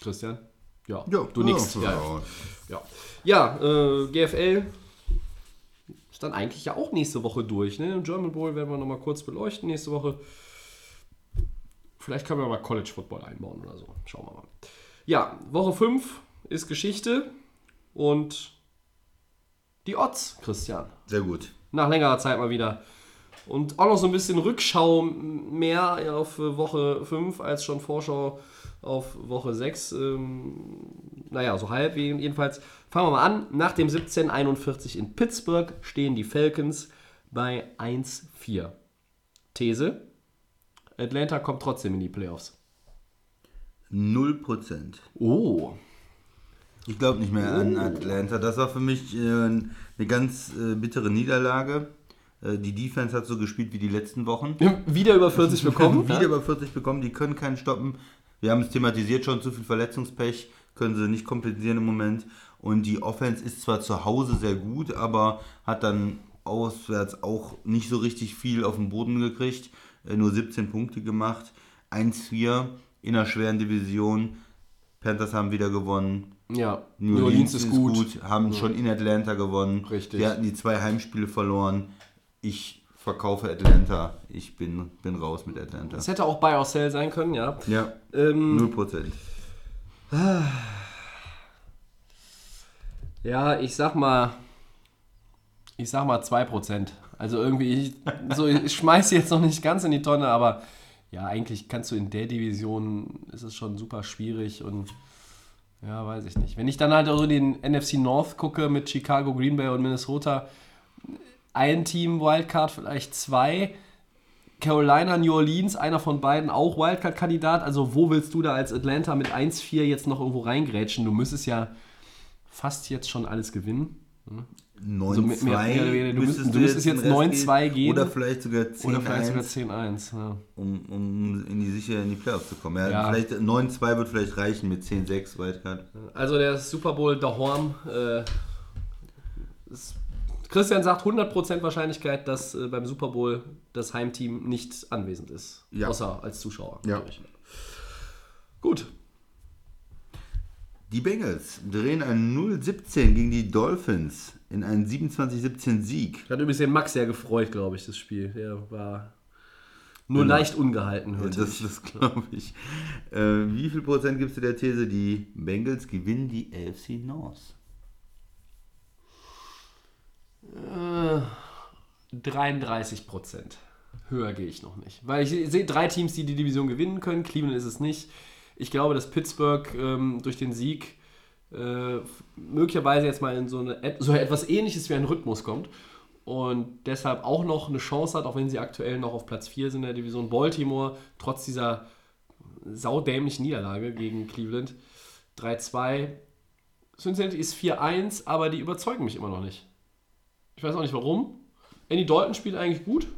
Christian? Ja, du nix. Ja, ja. ja. ja äh, GFL ist dann eigentlich ja auch nächste Woche durch. Ne? Im German Bowl werden wir nochmal kurz beleuchten nächste Woche. Vielleicht können wir mal College Football einbauen oder so. Schauen wir mal. Ja, Woche 5 ist Geschichte und die Odds, Christian. Sehr gut. Nach längerer Zeit mal wieder. Und auch noch so ein bisschen Rückschau mehr auf Woche 5 als schon Vorschau auf Woche 6. Ähm, naja, so halb jedenfalls. Fangen wir mal an. Nach dem 1741 in Pittsburgh stehen die Falcons bei 1-4. These: Atlanta kommt trotzdem in die Playoffs. 0%. Oh. Ich glaube nicht mehr an Atlanta. Das war für mich äh, eine ganz äh, bittere Niederlage. Äh, die Defense hat so gespielt wie die letzten Wochen. Wieder über 40 bekommen. Wieder über 40 bekommen, die können keinen stoppen. Wir haben es thematisiert schon, zu viel Verletzungspech können sie nicht kompensieren im Moment. Und die Offense ist zwar zu Hause sehr gut, aber hat dann auswärts auch nicht so richtig viel auf den Boden gekriegt. Äh, Nur 17 Punkte gemacht. 1-4 in einer schweren Division. Panthers haben wieder gewonnen. Ja, New Orleans ist gut, haben schon in Atlanta gewonnen. Richtig. Wir hatten die zwei Heimspiele verloren. Ich verkaufe Atlanta. Ich bin, bin raus mit Atlanta. Es hätte auch Buy or Sell sein können, ja. Ja, Ähm, 0%. Ja, ich sag mal, ich sag mal 2%. Also irgendwie, ich, so, ich schmeiß sie jetzt noch nicht ganz in die Tonne, aber ja, eigentlich kannst du in der Division, ist es schon super schwierig und ja, weiß ich nicht. Wenn ich dann halt auch so den NFC North gucke mit Chicago, Green Bay und Minnesota, ein Team Wildcard, vielleicht zwei. Carolina, New Orleans, einer von beiden auch Wildcard-Kandidat. Also wo willst du da als Atlanta mit 1-4 jetzt noch irgendwo reingrätschen? Du müsstest ja fast jetzt schon alles gewinnen. 9-2 Also du müsstest müsst- du müsstest jetzt Rest 9-2 gehen. Oder vielleicht sogar 10-1, Oder vielleicht sogar 10-1. Ja. um, um in die sicher in die Playoffs zu kommen. Ja, Ja. Vielleicht 9-2 wird vielleicht reichen mit 10-6 Wildcard. Also der Super Bowl Dahorm. Äh, ist, Christian sagt 100% Wahrscheinlichkeit, dass äh, beim Super Bowl das Heimteam nicht anwesend ist. Ja. Außer als Zuschauer. Ja. natürlich. Gut. Die Bengals drehen ein 0-17 gegen die Dolphins in einen 27-17 Sieg. Hat übrigens den Max sehr gefreut, glaube ich, das Spiel. Der war nur leicht ungehalten, Ja, hörte das das glaube ich. Äh, wie viel Prozent gibst du der These, die Bengals gewinnen die AFC North? 33 Prozent. Höher gehe ich noch nicht. Weil ich sehe drei Teams, die die Division gewinnen können. Cleveland ist es nicht. Ich glaube, dass Pittsburgh ähm, durch den Sieg äh, möglicherweise jetzt mal in so, eine, so etwas ähnliches wie ein Rhythmus kommt und deshalb auch noch eine Chance hat, auch wenn sie aktuell noch auf Platz 4 sind in der Division. Baltimore, trotz dieser saudämlichen Niederlage gegen Cleveland, 3-2. Cincinnati ist 4-1, aber die überzeugen mich immer noch nicht. Ich weiß auch nicht warum. Andy Dalton spielt eigentlich gut,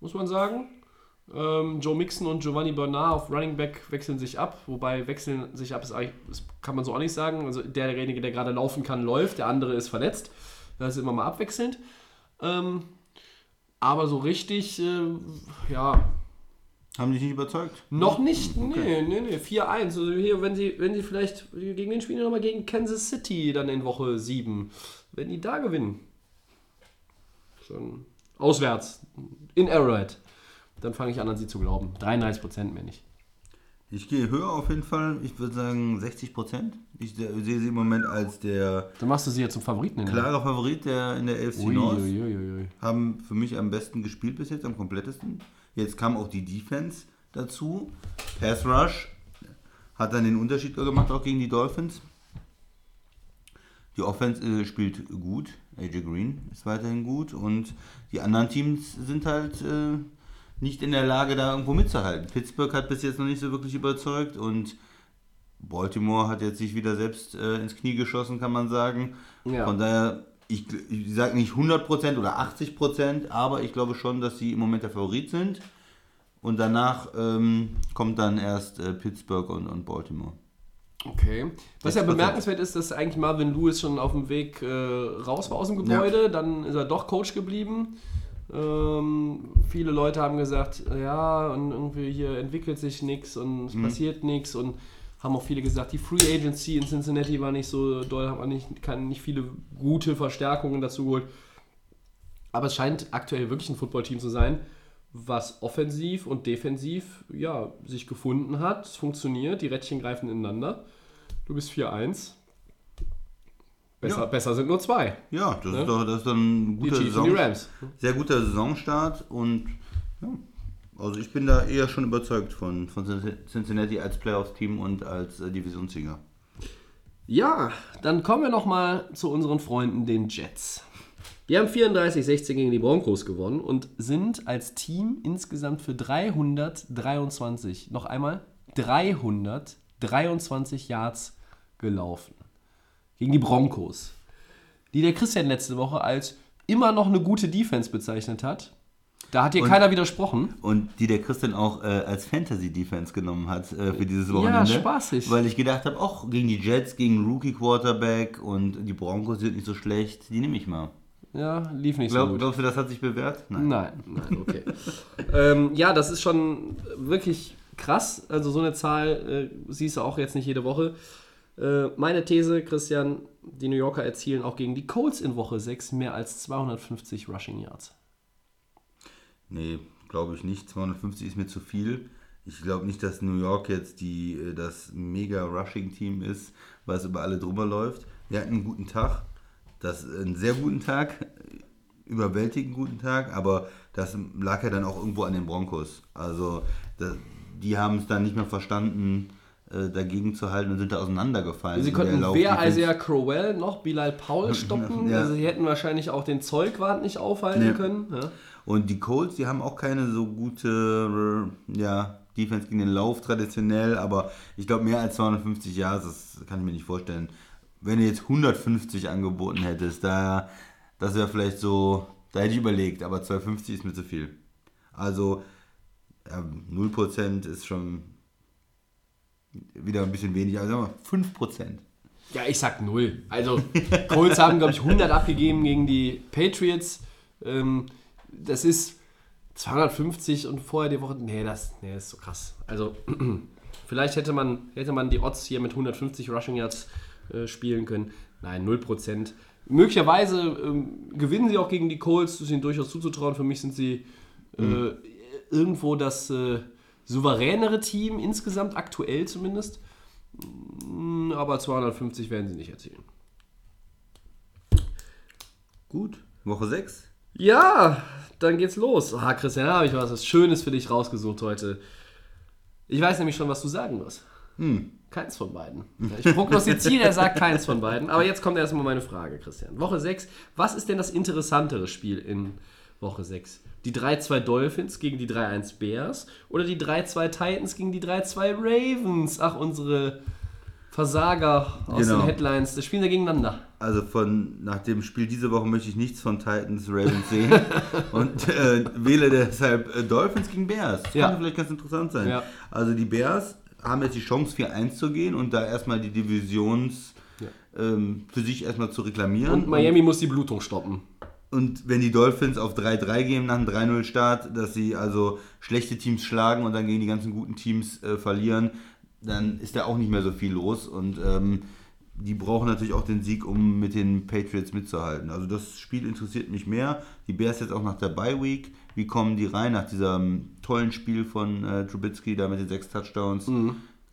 muss man sagen. Ähm, Joe Mixon und Giovanni Bernard auf Running Back wechseln sich ab, wobei wechseln sich ab ist eigentlich, das kann man so auch nicht sagen. Also derjenige, der gerade laufen kann, läuft, der andere ist verletzt. Das ist immer mal abwechselnd. Ähm, aber so richtig, äh, ja. Haben dich nicht überzeugt? Noch nicht, okay. nee, nee, nee. 4-1. Also hier, wenn sie, wenn sie vielleicht gegen den spielen nochmal gegen Kansas City dann in Woche 7. Wenn die da gewinnen. Schon auswärts. In Arrowhead. Dann fange ich an, an sie zu glauben. 33% mehr nicht. Ich gehe höher auf jeden Fall. Ich würde sagen 60 Prozent. Ich sehe sie im Moment als der. Dann machst du sie ja zum Favoriten. Klarer Favorit der in der AFC North. Haben für mich am besten gespielt bis jetzt, am komplettesten. Jetzt kam auch die Defense dazu. Pass Rush hat dann den Unterschied gemacht, auch gegen die Dolphins. Die Offense äh, spielt gut. AJ Green ist weiterhin gut. Und die anderen Teams sind halt. Äh, nicht in der Lage, da irgendwo mitzuhalten. Pittsburgh hat bis jetzt noch nicht so wirklich überzeugt und Baltimore hat jetzt sich wieder selbst äh, ins Knie geschossen, kann man sagen. Ja. Von daher, ich, ich sage nicht 100% oder 80%, aber ich glaube schon, dass sie im Moment der Favorit sind. Und danach ähm, kommt dann erst äh, Pittsburgh und, und Baltimore. Okay. Was ja bemerkenswert ist, dass eigentlich Marvin Lewis schon auf dem Weg äh, raus war aus dem Gebäude. Ja. Dann ist er doch Coach geblieben. Ähm, viele Leute haben gesagt, ja, und irgendwie hier entwickelt sich nichts und es mhm. passiert nichts und haben auch viele gesagt, die Free Agency in Cincinnati war nicht so doll, haben nicht, kann nicht viele gute Verstärkungen dazu geholt. Aber es scheint aktuell wirklich ein Footballteam zu sein, was offensiv und defensiv ja, sich gefunden hat. Es funktioniert, die Rädchen greifen ineinander. Du bist 4-1. Besser, ja. besser sind nur zwei. Ja, das, ne? ist, doch, das ist dann ein guter, Saison, sehr guter Saisonstart und ja, also ich bin da eher schon überzeugt von, von Cincinnati als Playoff-Team und als äh, Divisionssieger. Ja, dann kommen wir nochmal zu unseren Freunden, den Jets. Die haben 34-16 gegen die Broncos gewonnen und sind als Team insgesamt für 323, noch einmal 323 Yards gelaufen gegen die Broncos, die der Christian letzte Woche als immer noch eine gute Defense bezeichnet hat. Da hat dir keiner widersprochen. Und die der Christian auch äh, als Fantasy-Defense genommen hat äh, für dieses Wochenende. Ja, spaßig. Weil ich gedacht habe, auch gegen die Jets, gegen Rookie-Quarterback und die Broncos sind nicht so schlecht, die nehme ich mal. Ja, lief nicht Glaub, so gut. Glaubst du, das hat sich bewährt? Nein. Nein, nein okay. ähm, ja, das ist schon wirklich krass. Also so eine Zahl äh, siehst du auch jetzt nicht jede Woche. Äh, meine These, Christian, die New Yorker erzielen auch gegen die Colts in Woche 6 mehr als 250 Rushing Yards. Nee, glaube ich nicht. 250 ist mir zu viel. Ich glaube nicht, dass New York jetzt die, äh, das mega Rushing-Team ist, was über alle drüber läuft. Wir hatten einen guten Tag. Das einen sehr guten Tag, überwältigend guten Tag, aber das lag ja dann auch irgendwo an den Broncos. Also das, die haben es dann nicht mehr verstanden, äh, dagegen zu halten und sind da auseinandergefallen. Sie konnten weder Isaiah Crowell noch Bilal Paul stoppen. ja. Also sie hätten wahrscheinlich auch den Zollquart nicht aufhalten nee. können. Ja. Und die Colts, die haben auch keine so gute ja, Defense gegen den Lauf traditionell, aber ich glaube mehr als 250 Jahre, das kann ich mir nicht vorstellen. Wenn du jetzt 150 angeboten hättest, da, das wäre vielleicht so, da hätte ich überlegt, aber 250 ist mir zu viel. Also ja, 0% ist schon wieder ein bisschen weniger, also sagen wir 5%. Ja, ich sag 0. Also, Colts haben, glaube ich, 100 abgegeben gegen die Patriots. Ähm, das ist 250 und vorher die Woche. Nee, das, nee, das ist so krass. Also, vielleicht hätte man, hätte man die Odds hier mit 150 Rushing Yards äh, spielen können. Nein, 0%. Möglicherweise ähm, gewinnen sie auch gegen die Colts. Das ist ihnen durchaus zuzutrauen. Für mich sind sie äh, mhm. irgendwo das. Äh, souveränere Team insgesamt, aktuell zumindest. Mm, aber 250 werden sie nicht erzielen. Gut, Woche 6. Ja, dann geht's los. Ah, Christian, da habe ich was Schönes für dich rausgesucht heute. Ich weiß nämlich schon, was du sagen wirst. Hm. Keins von beiden. Ich prognostiziere, er sagt keins von beiden. Aber jetzt kommt erstmal meine Frage, Christian. Woche 6. Was ist denn das interessantere Spiel in Woche 6? Die 3-2 Dolphins gegen die 3-1 Bears oder die 3-2 Titans gegen die 3-2 Ravens? Ach, unsere Versager aus Genau. den Headlines. Das spielen wir gegeneinander. Also von nach dem Spiel diese Woche möchte ich nichts von Titans Ravens sehen und äh, wähle deshalb äh, Dolphins gegen Bears. Das Ja. könnte vielleicht ganz interessant sein. Ja. Also die Bears haben jetzt die Chance 4-1 zu gehen und da erstmal die Divisions ähm, für sich erstmal zu reklamieren. Und Miami muss die Blutung stoppen. Und wenn die Dolphins auf 3-3 gehen nach einem 3-0-Start, dass sie also schlechte Teams schlagen und dann gegen die ganzen guten Teams äh, verlieren, dann ist da auch nicht mehr so viel los. Und ähm, die brauchen natürlich auch den Sieg, um mit den Patriots mitzuhalten. Also das Spiel interessiert mich mehr. Die Bears jetzt auch nach der Bye Week. Wie kommen die rein nach diesem tollen Spiel von äh, Trubisky, da mit den sechs Touchdowns?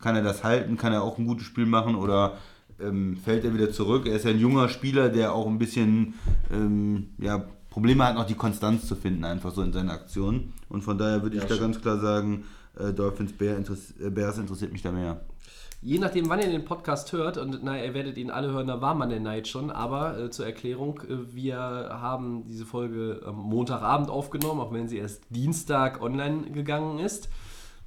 Kann er das halten? Kann er auch ein gutes Spiel machen oder ähm, fällt er wieder zurück? Er ist ja ein junger Spieler, der auch ein bisschen ähm, ja, Probleme hat, noch die Konstanz zu finden, einfach so in seinen Aktionen. Und von daher würde ich da ganz klar sagen, äh, Dolphins Bear interess äh, Bears interessiert mich da mehr. Je nachdem, wann ihr den Podcast hört, und na, ihr werdet ihn alle hören, da war man der Neid schon, aber äh, zur Erklärung, äh, wir haben diese Folge am Montagabend aufgenommen, auch wenn sie erst Dienstag online gegangen ist.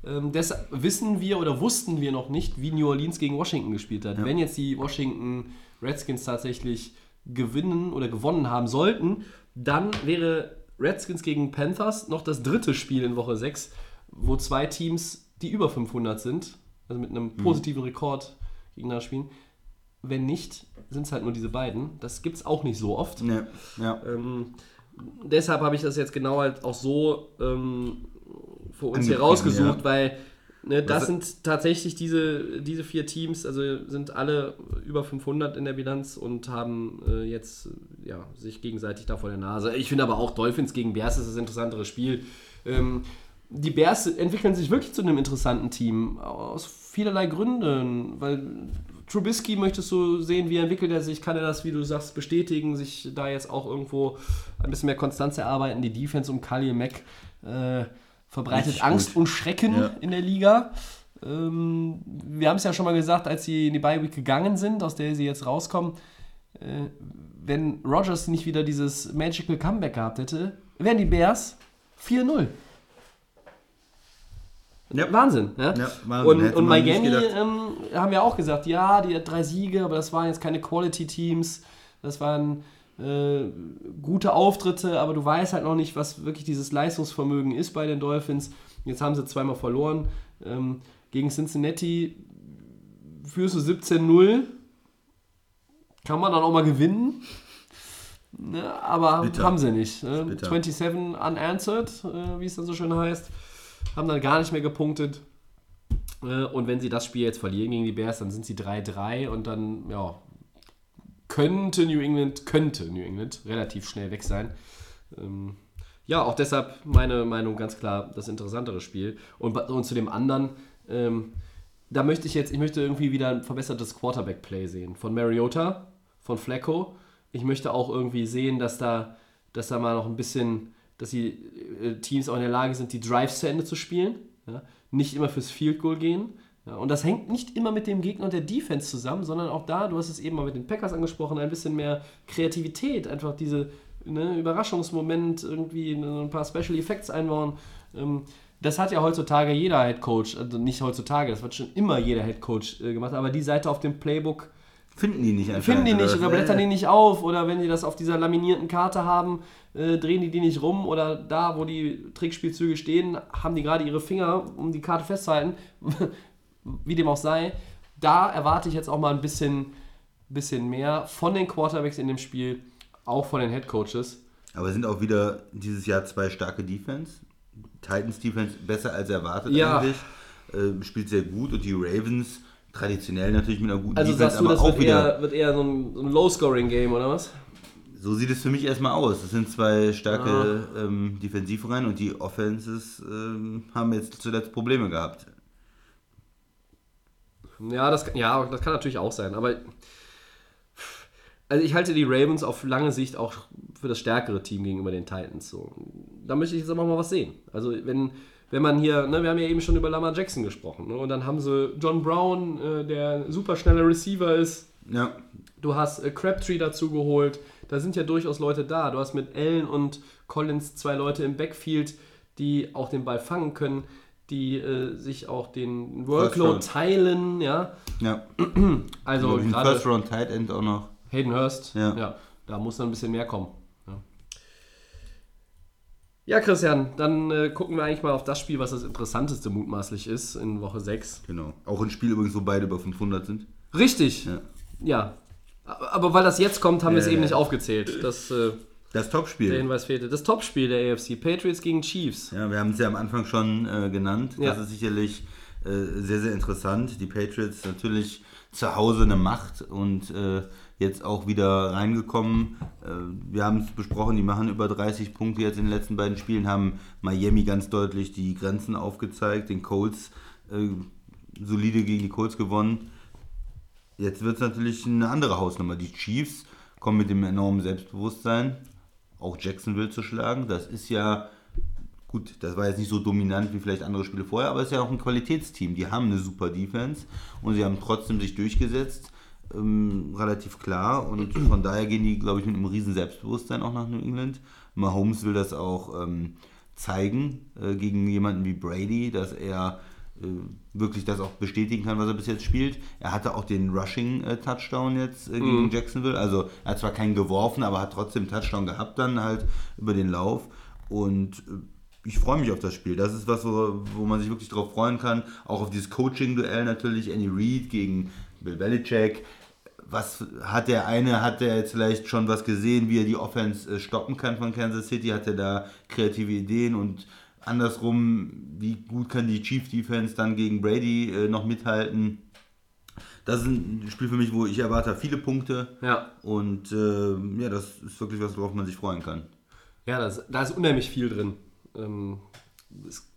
Ähm, deshalb wissen wir oder wussten wir noch nicht, wie New Orleans gegen Washington gespielt hat. Wenn jetzt die Washington Redskins tatsächlich gewinnen oder gewonnen haben sollten, dann wäre Redskins gegen Panthers noch das dritte Spiel in Woche 6, wo zwei Teams, die über 500 sind, also mit einem positiven Rekord gegeneinander spielen. Wenn nicht, sind es halt nur diese beiden. Das gibt es auch nicht so oft. Ja, ja. Ähm, deshalb habe ich das jetzt genau halt auch so ähm, für uns hier rausgesucht, ja. weil ne, das Was- sind tatsächlich diese, diese vier Teams, also sind alle über 500 in der Bilanz und haben äh, jetzt ja, sich gegenseitig da vor der Nase. Ich finde aber auch Dolphins gegen Bears ist das interessantere Spiel. Ähm, die Bears entwickeln sich wirklich zu einem interessanten Team aus vielerlei Gründen, weil Trubisky möchtest du sehen, wie entwickelt er sich, kann er das, wie du sagst, bestätigen, sich da jetzt auch irgendwo ein bisschen mehr Konstanz erarbeiten. Die Defense um Khalil Mack äh, verbreitet Richtig Angst gut. und Schrecken Ja. in der Liga. Ähm, wir haben es ja schon mal gesagt, als sie in die Bye Week gegangen sind, aus der sie jetzt rauskommen, äh, wenn Rogers nicht wieder dieses Magical Comeback gehabt hätte, wären die Bears 4-0. Ja. Wahnsinn. Ja? Ja, Wahnsinn. Und, und Miami ähm, haben ja auch gesagt, ja, die hat drei Siege, aber das waren jetzt keine Quality-Teams. Das waren äh, gute Auftritte, aber du weißt halt noch nicht, was wirklich dieses Leistungsvermögen ist bei den Dolphins. Jetzt haben sie zweimal verloren. Ähm, gegen Cincinnati führst du 17-0. Kann man dann auch mal gewinnen. Ne, aber Bitter. haben sie nicht. Ne? bitter. 27 unanswered, äh, wie es dann so schön heißt. Haben dann gar nicht mehr gepunktet. Äh, und wenn sie das Spiel jetzt verlieren gegen die Bears, dann sind sie 3-3 und dann, ja, könnte New England, könnte New England relativ schnell weg sein. Ähm, ja, auch deshalb meine Meinung ganz klar das interessantere Spiel. Und, und zu dem anderen, ähm, da möchte ich jetzt, ich möchte irgendwie wieder ein verbessertes Quarterback-Play sehen. Von Mariota, von Flacco. Ich möchte auch irgendwie sehen, dass da, dass da mal noch ein bisschen, dass die äh, Teams auch in der Lage sind, die Drives zu Ende zu spielen. Ja? Nicht immer fürs Field Goal gehen. Ja? Und das hängt nicht immer mit dem Gegner und der Defense zusammen, sondern auch da, du hast es eben mal mit den Packers angesprochen, ein bisschen mehr Kreativität, einfach diese ne, Überraschungsmoment, irgendwie ein paar Special Effects einbauen. Ähm, das hat ja heutzutage jeder Head Coach, also nicht heutzutage, das hat schon immer jeder Head Coach äh, gemacht, aber die Seite auf dem Playbook Finden die nicht einfach. finden die nicht oder blättern die nicht auf oder wenn die das auf dieser laminierten Karte haben, äh, drehen die die nicht rum oder da, wo die Trickspielzüge stehen, haben die gerade ihre Finger, um die Karte festzuhalten, wie dem auch sei. Da erwarte ich jetzt auch mal ein bisschen, bisschen mehr von den Quarterbacks in dem Spiel, auch von den Head Coaches. Aber sind auch wieder dieses Jahr zwei starke Defense. Titans Defense besser als erwartet Ja. eigentlich. Äh, spielt sehr gut und die Ravens traditionell natürlich mit einer guten Also Defense, sagst du, das wird eher, wird eher so ein, so ein Low-Scoring-Game oder was? So sieht es für mich erstmal aus. Das sind zwei starke Ah. ähm, Defensivreihen und die Offenses ähm, haben jetzt zuletzt Probleme gehabt. Ja, das, kann- ja, das kann natürlich auch sein, aber also ich halte die Ravens auf lange Sicht auch für das stärkere Team gegenüber den Titans. So. Da möchte ich jetzt aber mal was sehen. Also wenn, wenn man hier, ne, wir haben ja eben schon über Lamar Jackson gesprochen, ne, und dann haben sie John Brown, äh, der ein super schneller Receiver ist. Ja, Du hast äh, Crabtree dazu geholt. Da sind ja durchaus Leute da. Du hast mit Allen und Collins zwei Leute im Backfield, die auch den Ball fangen können, die äh, sich auch den Workload teilen. Ja, ja. also Ein gerade First Round Tight End auch noch. Hayden Hurst, ja. Ja. da muss dann ein bisschen mehr kommen. Ja, ja Christian, dann äh, gucken wir eigentlich mal auf das Spiel, was das interessanteste mutmaßlich ist in Woche 6. Genau. Auch ein Spiel übrigens, wo beide über 500 sind. Richtig, Ja. ja. Aber weil das jetzt kommt, haben wir es eben nicht aufgezählt. Das, äh, Das der Topspiel. Hinweis fehlte. Das Topspiel der AFC, Patriots gegen Chiefs. Ja, wir haben es ja am Anfang schon äh, genannt. Ja. Das ist sicherlich äh, sehr, sehr interessant. Die Patriots natürlich zu Hause eine Macht und äh, jetzt auch wieder reingekommen. Äh, wir haben es besprochen, die machen über 30 Punkte jetzt in den letzten beiden Spielen, haben Miami ganz deutlich die Grenzen aufgezeigt, den Colts äh, solide gegen die Colts gewonnen. Jetzt wird es natürlich eine andere Hausnummer. Die Chiefs kommen mit dem enormen Selbstbewusstsein, auch Jacksonville zu schlagen. Das ist ja, gut, das war jetzt nicht so dominant wie vielleicht andere Spiele vorher, aber es ist ja auch ein Qualitätsteam. Die haben eine super Defense und sie haben trotzdem sich durchgesetzt, ähm, relativ klar. Und von daher gehen die, glaube ich, mit einem riesen Selbstbewusstsein auch nach New England. Mahomes will das auch ähm, zeigen äh, gegen jemanden wie Brady, dass er äh, wirklich das auch bestätigen kann, was er bis jetzt spielt. Er hatte auch den Rushing-Touchdown jetzt äh, gegen Jacksonville. Also er hat zwar keinen geworfen, aber hat trotzdem einen Touchdown gehabt dann halt über den Lauf. Und äh, ich freue mich auf das Spiel. Das ist was, wo, wo man sich wirklich drauf freuen kann. Auch auf dieses Coaching-Duell natürlich. Andy Reid gegen Bill Belichick. Was hat der eine, hat der jetzt vielleicht schon was gesehen, wie er die Offense äh, stoppen kann von Kansas City? Hat er da kreative Ideen und andersrum, wie gut kann die Chief Defense dann gegen Brady äh, noch mithalten? Das ist ein Spiel für mich, wo ich erwarte viele Punkte. Ja. Und äh, ja, das ist wirklich was, worauf man sich freuen kann. Ja, das, da ist unheimlich viel drin. Ähm, es,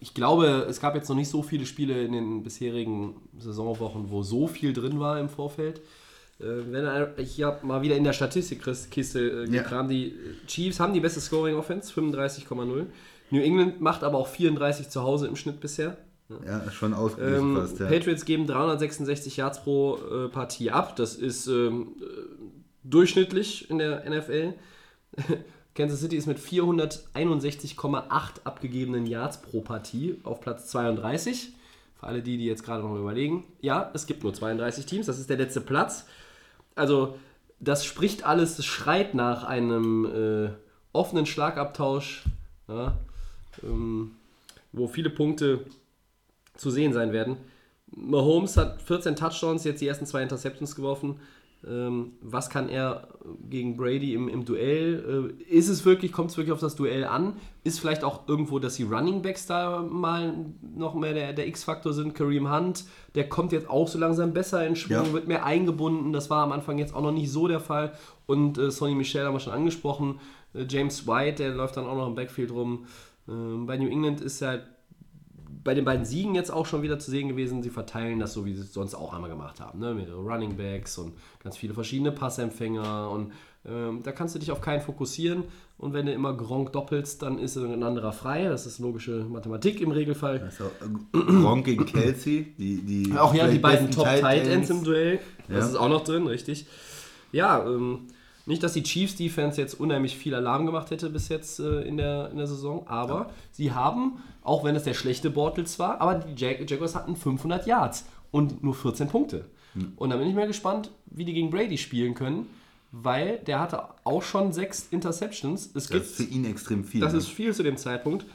ich glaube, es gab jetzt noch nicht so viele Spiele in den bisherigen Saisonwochen, wo so viel drin war im Vorfeld. Äh, wenn, ein- ich habe mal wieder in der Statistikkiste äh, Ja. gekramt. Die Chiefs haben die beste Scoring Offense, 35,0. New England macht aber auch 34 zu Hause im Schnitt bisher. Ja, schon ausgeglichen Ähm, fast. Ja. Patriots geben 366 Yards pro äh, Partie ab. Das ist ähm, äh, durchschnittlich in der NFL. Kansas City ist mit 461,8 abgegebenen Yards pro Partie auf Platz 32. Für alle die, die jetzt gerade noch überlegen. Ja, es gibt nur 32 Teams. Das ist der letzte Platz. Also, das spricht alles, das schreit nach einem äh, offenen Schlagabtausch, ja, ähm, wo viele Punkte zu sehen sein werden. Mahomes hat 14 Touchdowns, jetzt die ersten zwei Interceptions geworfen. Ähm, was kann er gegen Brady im, im Duell? Äh, ist es wirklich, kommt es wirklich auf das Duell an? Ist vielleicht auch irgendwo, dass die Running Backs da mal noch mehr der, der X-Faktor sind? Kareem Hunt, der kommt jetzt auch so langsam besser in Schwung, Ja. wird mehr eingebunden. Das war am Anfang jetzt auch noch nicht so der Fall. Und äh, Sonny Michel haben wir schon angesprochen. Äh, James White, der läuft dann auch noch im Backfield rum. Ähm, bei New England ist ja bei den beiden Siegen jetzt auch schon wieder zu sehen gewesen. Sie verteilen das so, wie sie es sonst auch einmal gemacht haben. Ne? Mit Running Backs und ganz viele verschiedene Passempfänger. Und ähm, da kannst du dich auf keinen fokussieren. Und wenn du immer Gronk doppelst, dann ist ein anderer frei. Das ist logische Mathematik im Regelfall. Also, äh, Gronk gegen Kelsey, die, die Auch ja, die beiden Top Tight Ends im Duell. Das Ja. ist auch noch drin, richtig. Ja, ähm, nicht, dass die Chiefs Defense jetzt unheimlich viel Alarm gemacht hätte bis jetzt äh, in, der, in der Saison, aber sie haben, auch wenn es der schlechte Bortles war, aber die Jag Jaguars hatten 500 Yards und nur 14 Punkte. Hm. Und da bin ich mal gespannt, wie die gegen Brady spielen können, weil der hatte auch schon sechs Interceptions. Es Das gibt ist für ihn extrem viel. das ne? ist viel zu dem Zeitpunkt.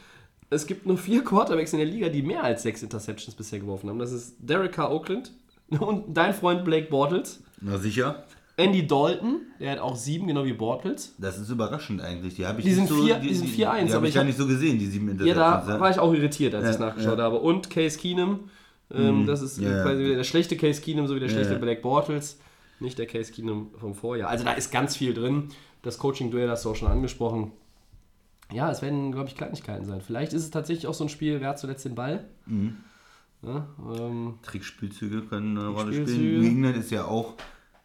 Es gibt nur vier Quarterbacks in der Liga, die mehr als sechs Interceptions bisher geworfen haben. Das ist Derek Carr Oakland und dein Freund Blake Bortles. Na sicher. Andy Dalton, der hat auch sieben, genau wie Bortles. Das ist überraschend eigentlich. Die, habe ich Die nicht sind so, vier- die sind 4-1, Die aber habe ich gar hab- nicht so gesehen, die sieben Ja, Interceptions. da war ich auch irritiert, als Ja, ich nachgeschaut ja. habe. Und Case Keenum. Ähm, das ist Ja, ja. quasi der schlechte Case Keenum, so wie der schlechte ja. Blake Bortles. Nicht der Case Keenum vom Vorjahr. Also da ist ganz viel drin. Das Coaching-Duell hast du auch schon angesprochen. Ja, es werden, glaube ich, Kleinigkeiten sein. Vielleicht ist es tatsächlich auch so ein Spiel, wer hat zuletzt den Ball? Ja, ähm, Trickspielzüge können eine Rolle spielen. New England ist ja auch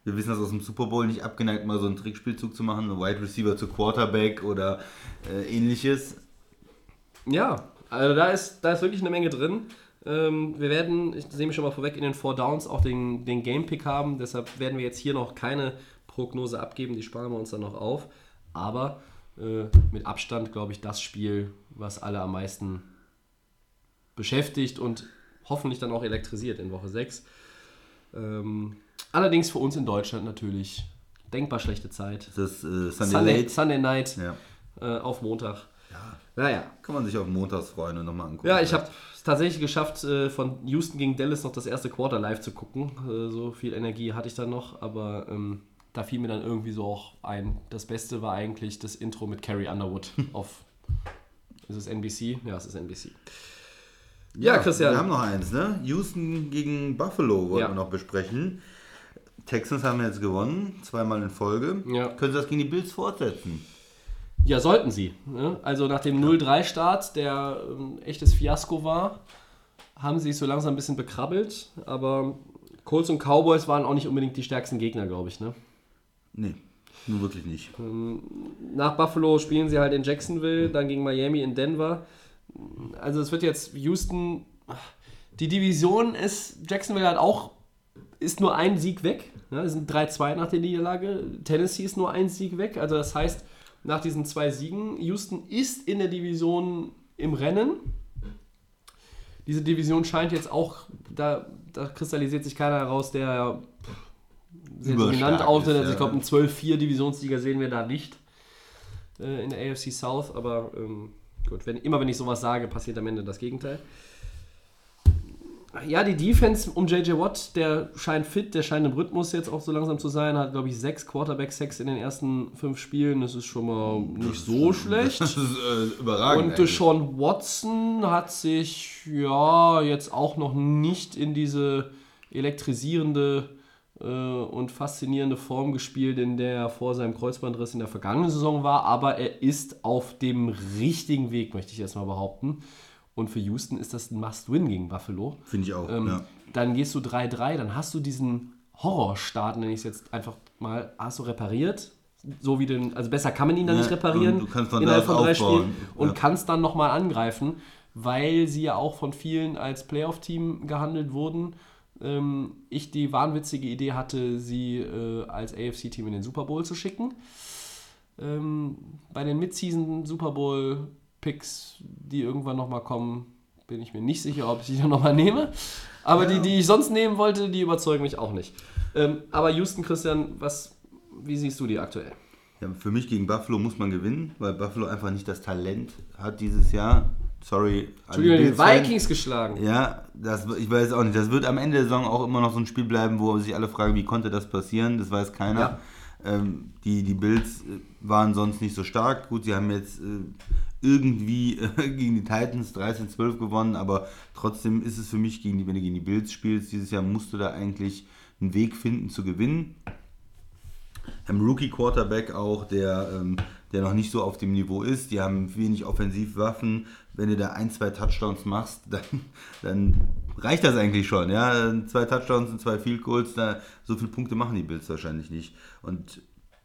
Wir wissen das aus dem Super Bowl nicht abgeneigt, mal so einen Trickspielzug zu machen, einen Wide Receiver zu Quarterback oder äh, ähnliches. Ja, also da ist, da ist wirklich eine Menge drin. Ähm, wir werden, ich sehe mich schon mal vorweg, in den Four Downs auch den, den Game Pick haben. Deshalb werden wir jetzt hier noch keine Prognose abgeben. Die sparen wir uns dann noch auf. Aber äh, mit Abstand, glaube ich, das Spiel, was alle am meisten beschäftigt und hoffentlich dann auch elektrisiert in Woche 6. Ähm, allerdings für uns in Deutschland natürlich denkbar schlechte Zeit. Das äh, Sunday, Sunday, Late. Sunday Night Ja. äh, auf Montag. Naja. Kann man sich auf Montags freuen und nochmal angucken. Ja, ich habe es tatsächlich geschafft, äh, von Houston gegen Dallas noch das erste Quarter live zu gucken. Äh, So viel Energie hatte ich dann noch, aber ähm, da fiel mir dann irgendwie so auch ein. Das Beste war eigentlich das Intro mit Carrie Underwood auf. Ist es NBC? Ja, es ist NBC. Ja, Christian. Wir haben noch eins, ne? Houston gegen Buffalo wollen Ja. wir noch besprechen. Texans haben jetzt gewonnen, zweimal in Folge. Ja. Können sie das gegen die Bills fortsetzen? Ja, sollten sie. Ne? Also nach dem 0-3-Start, der ein echtes Fiasko war, haben sie sich so langsam ein bisschen bekrabbelt. Aber Colts und Cowboys waren auch nicht unbedingt die stärksten Gegner, glaube ich. Ne? Nee, nur wirklich nicht. Nach Buffalo spielen sie halt in Jacksonville, dann gegen Miami in Denver. Also es wird jetzt Houston. Die Division ist, Jacksonville hat auch, ist nur ein Sieg weg. Ja, es sind 3-2 nach der Niederlage. Tennessee ist nur ein Sieg weg. Also das heißt, nach diesen zwei Siegen, Houston ist in der Division im Rennen. Diese Division scheint jetzt auch, da, da kristallisiert sich keiner heraus, der sehr dominant ist, Also ich glaube, einen 12-4 Divisionsliga sehen wir da nicht äh, in der AFC South, aber ähm, gut, wenn, immer wenn ich sowas sage, passiert am Ende das Gegenteil. Ja, die Defense um JJ Watt, der scheint fit, der scheint im Rhythmus jetzt auch so langsam zu sein, hat glaube ich sechs Quarterback-Sacks in den ersten fünf Spielen, das ist schon mal nicht so schlecht. Das ist äh, überragend. Und eigentlich. Deshaun Watson hat sich ja jetzt auch noch nicht in diese elektrisierende äh, und faszinierende Form gespielt, in der er vor seinem Kreuzbandriss in der vergangenen Saison war, aber er ist auf dem richtigen Weg, möchte ich erstmal behaupten. Und für Houston ist das ein Must-Win gegen Buffalo. Finde ich auch. Ähm, ja. Dann gehst du 3-3, dann hast du diesen Horrorstart, nenne ich es jetzt einfach mal, hast du repariert. So wie den, also besser kann man ihn dann Ja, nicht reparieren du kannst von innerhalb von drei aufbauen. Spielen und Ja. kannst dann nochmal angreifen, weil sie ja auch von vielen als Playoff-Team gehandelt wurden. Ähm, ich die wahnwitzige Idee hatte, sie äh, als AFC-Team in den Super Bowl zu schicken. Ähm, bei den Mid-Season Super Bowl Picks, die irgendwann nochmal kommen, bin ich mir nicht sicher, ob ich die dann nochmal nehme. Aber die, die ich sonst nehmen wollte, die überzeugen mich auch nicht. Ähm, aber Houston, Christian, was, wie siehst du die aktuell? Ja, für mich gegen Buffalo muss man gewinnen, weil Buffalo einfach nicht das Talent hat dieses Jahr. Sorry. Entschuldigung, die. Vikings geschlagen. Ja, das, ich weiß auch nicht. Das wird am Ende der Saison auch immer noch so ein Spiel bleiben, wo sich alle fragen, wie konnte das passieren? Das weiß keiner. Ja. Ähm, die, die Bills äh, waren sonst nicht so stark. Gut, sie haben jetzt äh, irgendwie äh, gegen die Titans 13-12 gewonnen, aber trotzdem ist es für mich, gegen die, wenn du gegen die Bills spielst, dieses Jahr musst du da eigentlich einen Weg finden zu gewinnen. Haben Rookie-Quarterback auch, der, ähm, der noch nicht so auf dem Niveau ist. Die haben wenig Offensivwaffen. Wenn du da ein, zwei Touchdowns machst, dann, dann reicht das eigentlich schon. Ja? Zwei Touchdowns und zwei Field Goals, da, so viele Punkte machen die Bills wahrscheinlich nicht. Und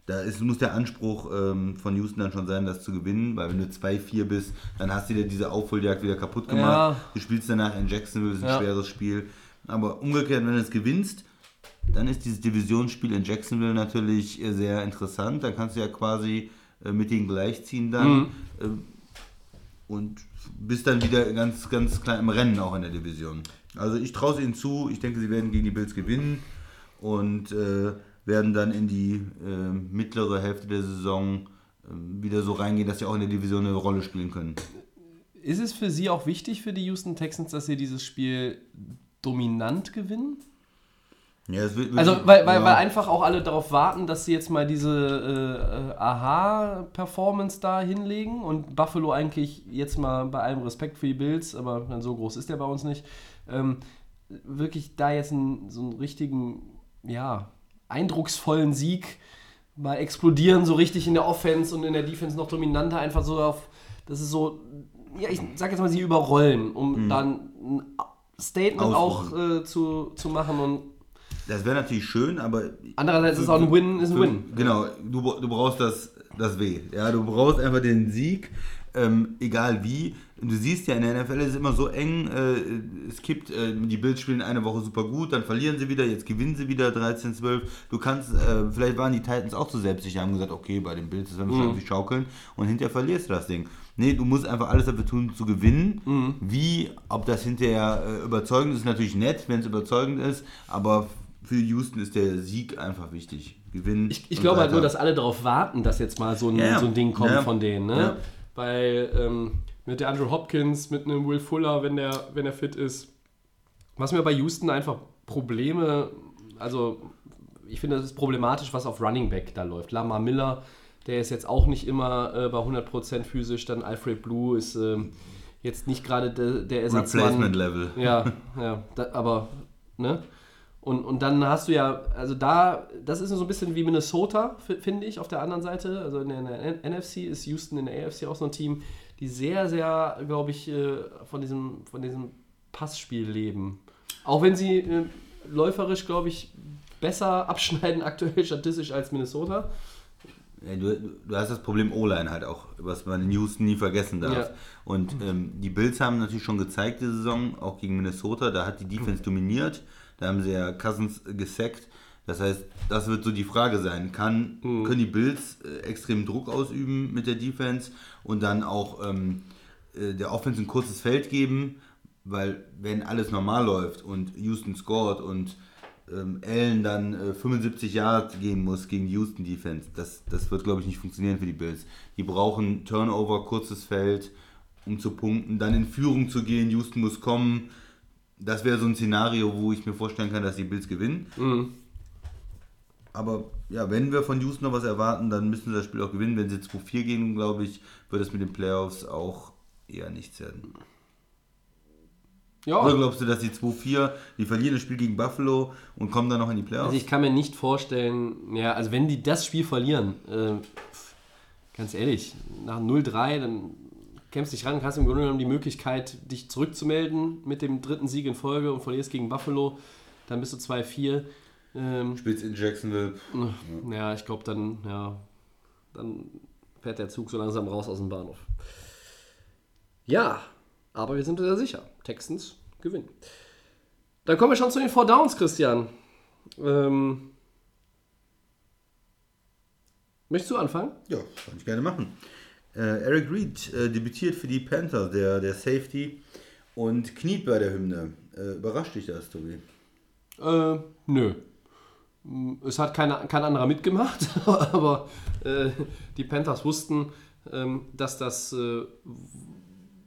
da ist, muss der Anspruch ähm, von Houston dann schon sein, das zu gewinnen, weil wenn du 2-4 bist, dann hast du dir diese Aufholjagd wieder kaputt gemacht. Ja. Du spielst danach in Jacksonville, das ist ein Ja. schweres Spiel. Aber umgekehrt, wenn du es gewinnst, dann ist dieses Divisionsspiel in Jacksonville natürlich äh, sehr interessant. Dann kannst du ja quasi äh, mit denen gleichziehen dann. Mhm. Ähm, und bist dann wieder ganz, ganz klar im Rennen auch in der Division. Also ich traue es ihnen zu. Ich denke, sie werden gegen die Bills gewinnen und äh, werden dann in die äh, mittlere Hälfte der Saison äh, wieder so reingehen, dass sie auch in der Division eine Rolle spielen können. Ist es für Sie auch wichtig für die Houston Texans, dass Sie dieses Spiel dominant gewinnen? Ja, es wird, Also, weil, weil, ja. weil einfach auch alle darauf warten, dass sie jetzt mal diese äh, Aha-Performance da hinlegen und Buffalo eigentlich jetzt mal bei allem Respekt für die Bills, aber so groß ist der bei uns nicht, ähm, wirklich da jetzt einen, so einen richtigen, ja, eindrucksvollen Sieg mal explodieren, so richtig in der Offense und in der Defense noch dominanter, einfach so auf, das ist so, ja, ich sag jetzt mal, sie überrollen, um dann ein Statement auch Ausruhen. äh, zu, zu machen und Das wäre natürlich schön, aber. Andererseits ist auch ein Win, ist ein Win. Genau, du, du brauchst das, das W. Ja, du brauchst einfach den Sieg, ähm, egal wie. Du siehst ja, in der NFL ist es immer so eng, äh, es kippt, äh, die Bills spielen eine Woche super gut, dann verlieren sie wieder, jetzt gewinnen sie wieder 13-12. Du kannst, äh, vielleicht waren die Titans auch zu selbstsicher, haben gesagt, okay, bei den Bills, werden wir schon irgendwie schaukeln und hinterher verlierst du das Ding. Nee, du musst einfach alles dafür tun, zu gewinnen. Wie, ob das hinterher äh, überzeugend ist, ist natürlich nett, wenn es überzeugend ist, aber für Houston ist der Sieg einfach wichtig. Gewinnen. Ich, ich glaube halt nur, dass alle darauf warten, dass jetzt mal so ein, ja. so ein Ding kommt Ja. von denen. Ne? Ja. Weil ähm, mit der Andrew Hopkins, mit einem Will Fuller, wenn der, wenn er fit ist, was mir bei Houston einfach Probleme, also ich finde, das ist problematisch, was auf Running Back da läuft. Lamar Miller, der ist jetzt auch nicht immer äh, bei 100% physisch, dann Alfred Blue ist ähm, jetzt nicht gerade der, der Ersatzmann. Replacement Level. Ja, ja, da, aber, ne? Und, und dann hast du ja, also da, das ist so ein bisschen wie Minnesota, finde ich, auf der anderen Seite. Also in der, in der NFC ist Houston in der AFC auch so ein Team, die sehr, sehr, glaube ich, äh, von diesem, von diesem Passspiel leben. Auch wenn sie äh, läuferisch, glaube ich, besser abschneiden aktuell statistisch als Minnesota. Ja, du, du hast das Problem O-Line halt auch, was man in Houston nie vergessen darf. Ja. Und ähm, die Bills haben natürlich schon gezeigt, diese Saison, auch gegen Minnesota, da hat die Defense dominiert. Da haben sie ja Cousins gesackt. Das heißt, das wird so die Frage sein. Kann, Können die Bills äh, extrem Druck ausüben mit der Defense und dann auch ähm, äh, der Offense ein kurzes Feld geben? Weil, wenn alles normal läuft und Houston scored und ähm, Allen dann äh, 75 Yards gehen muss gegen die Houston Defense. Das, das wird, glaube ich, nicht funktionieren für die Bills. Die brauchen Turnover, kurzes Feld, um zu punkten, dann in Führung zu gehen. Houston muss kommen. Das wäre so ein Szenario, wo ich mir vorstellen kann, dass die Bills gewinnen. Aber ja, wenn wir von Houston noch was erwarten, dann müssen sie das Spiel auch gewinnen. Wenn sie 2-4 gehen, glaube ich, wird es mit den Playoffs auch eher nichts werden. Ja, Oder glaubst du, dass die 2-4, die verlieren das Spiel gegen Buffalo und kommen dann noch in die Playoffs? Also ich kann mir nicht vorstellen, ja, also wenn die das Spiel verlieren, äh, ganz ehrlich, nach 0-3, dann kämpfst dich ran, hast im Grunde genommen die Möglichkeit, dich zurückzumelden mit dem dritten Sieg in Folge und verlierst gegen Buffalo, dann bist du 2-4. Ähm, Spielst in Jacksonville. ja, ich glaube dann, ja, dann fährt der Zug so langsam raus aus dem Bahnhof. Ja, aber wir sind uns ja sicher. Texans gewinnen. Dann kommen wir schon zu den Four Downs, Christian. Ähm, möchtest du anfangen? Ja, kann ich gerne machen. Äh, Eric Reed äh, debütiert für die Panthers, der, der Safety, und kniet bei der Hymne. Äh, überrascht dich das, Tobi? Äh, nö. Es hat keiner, kein anderer mitgemacht, aber äh, die Panthers wussten, ähm, dass das äh,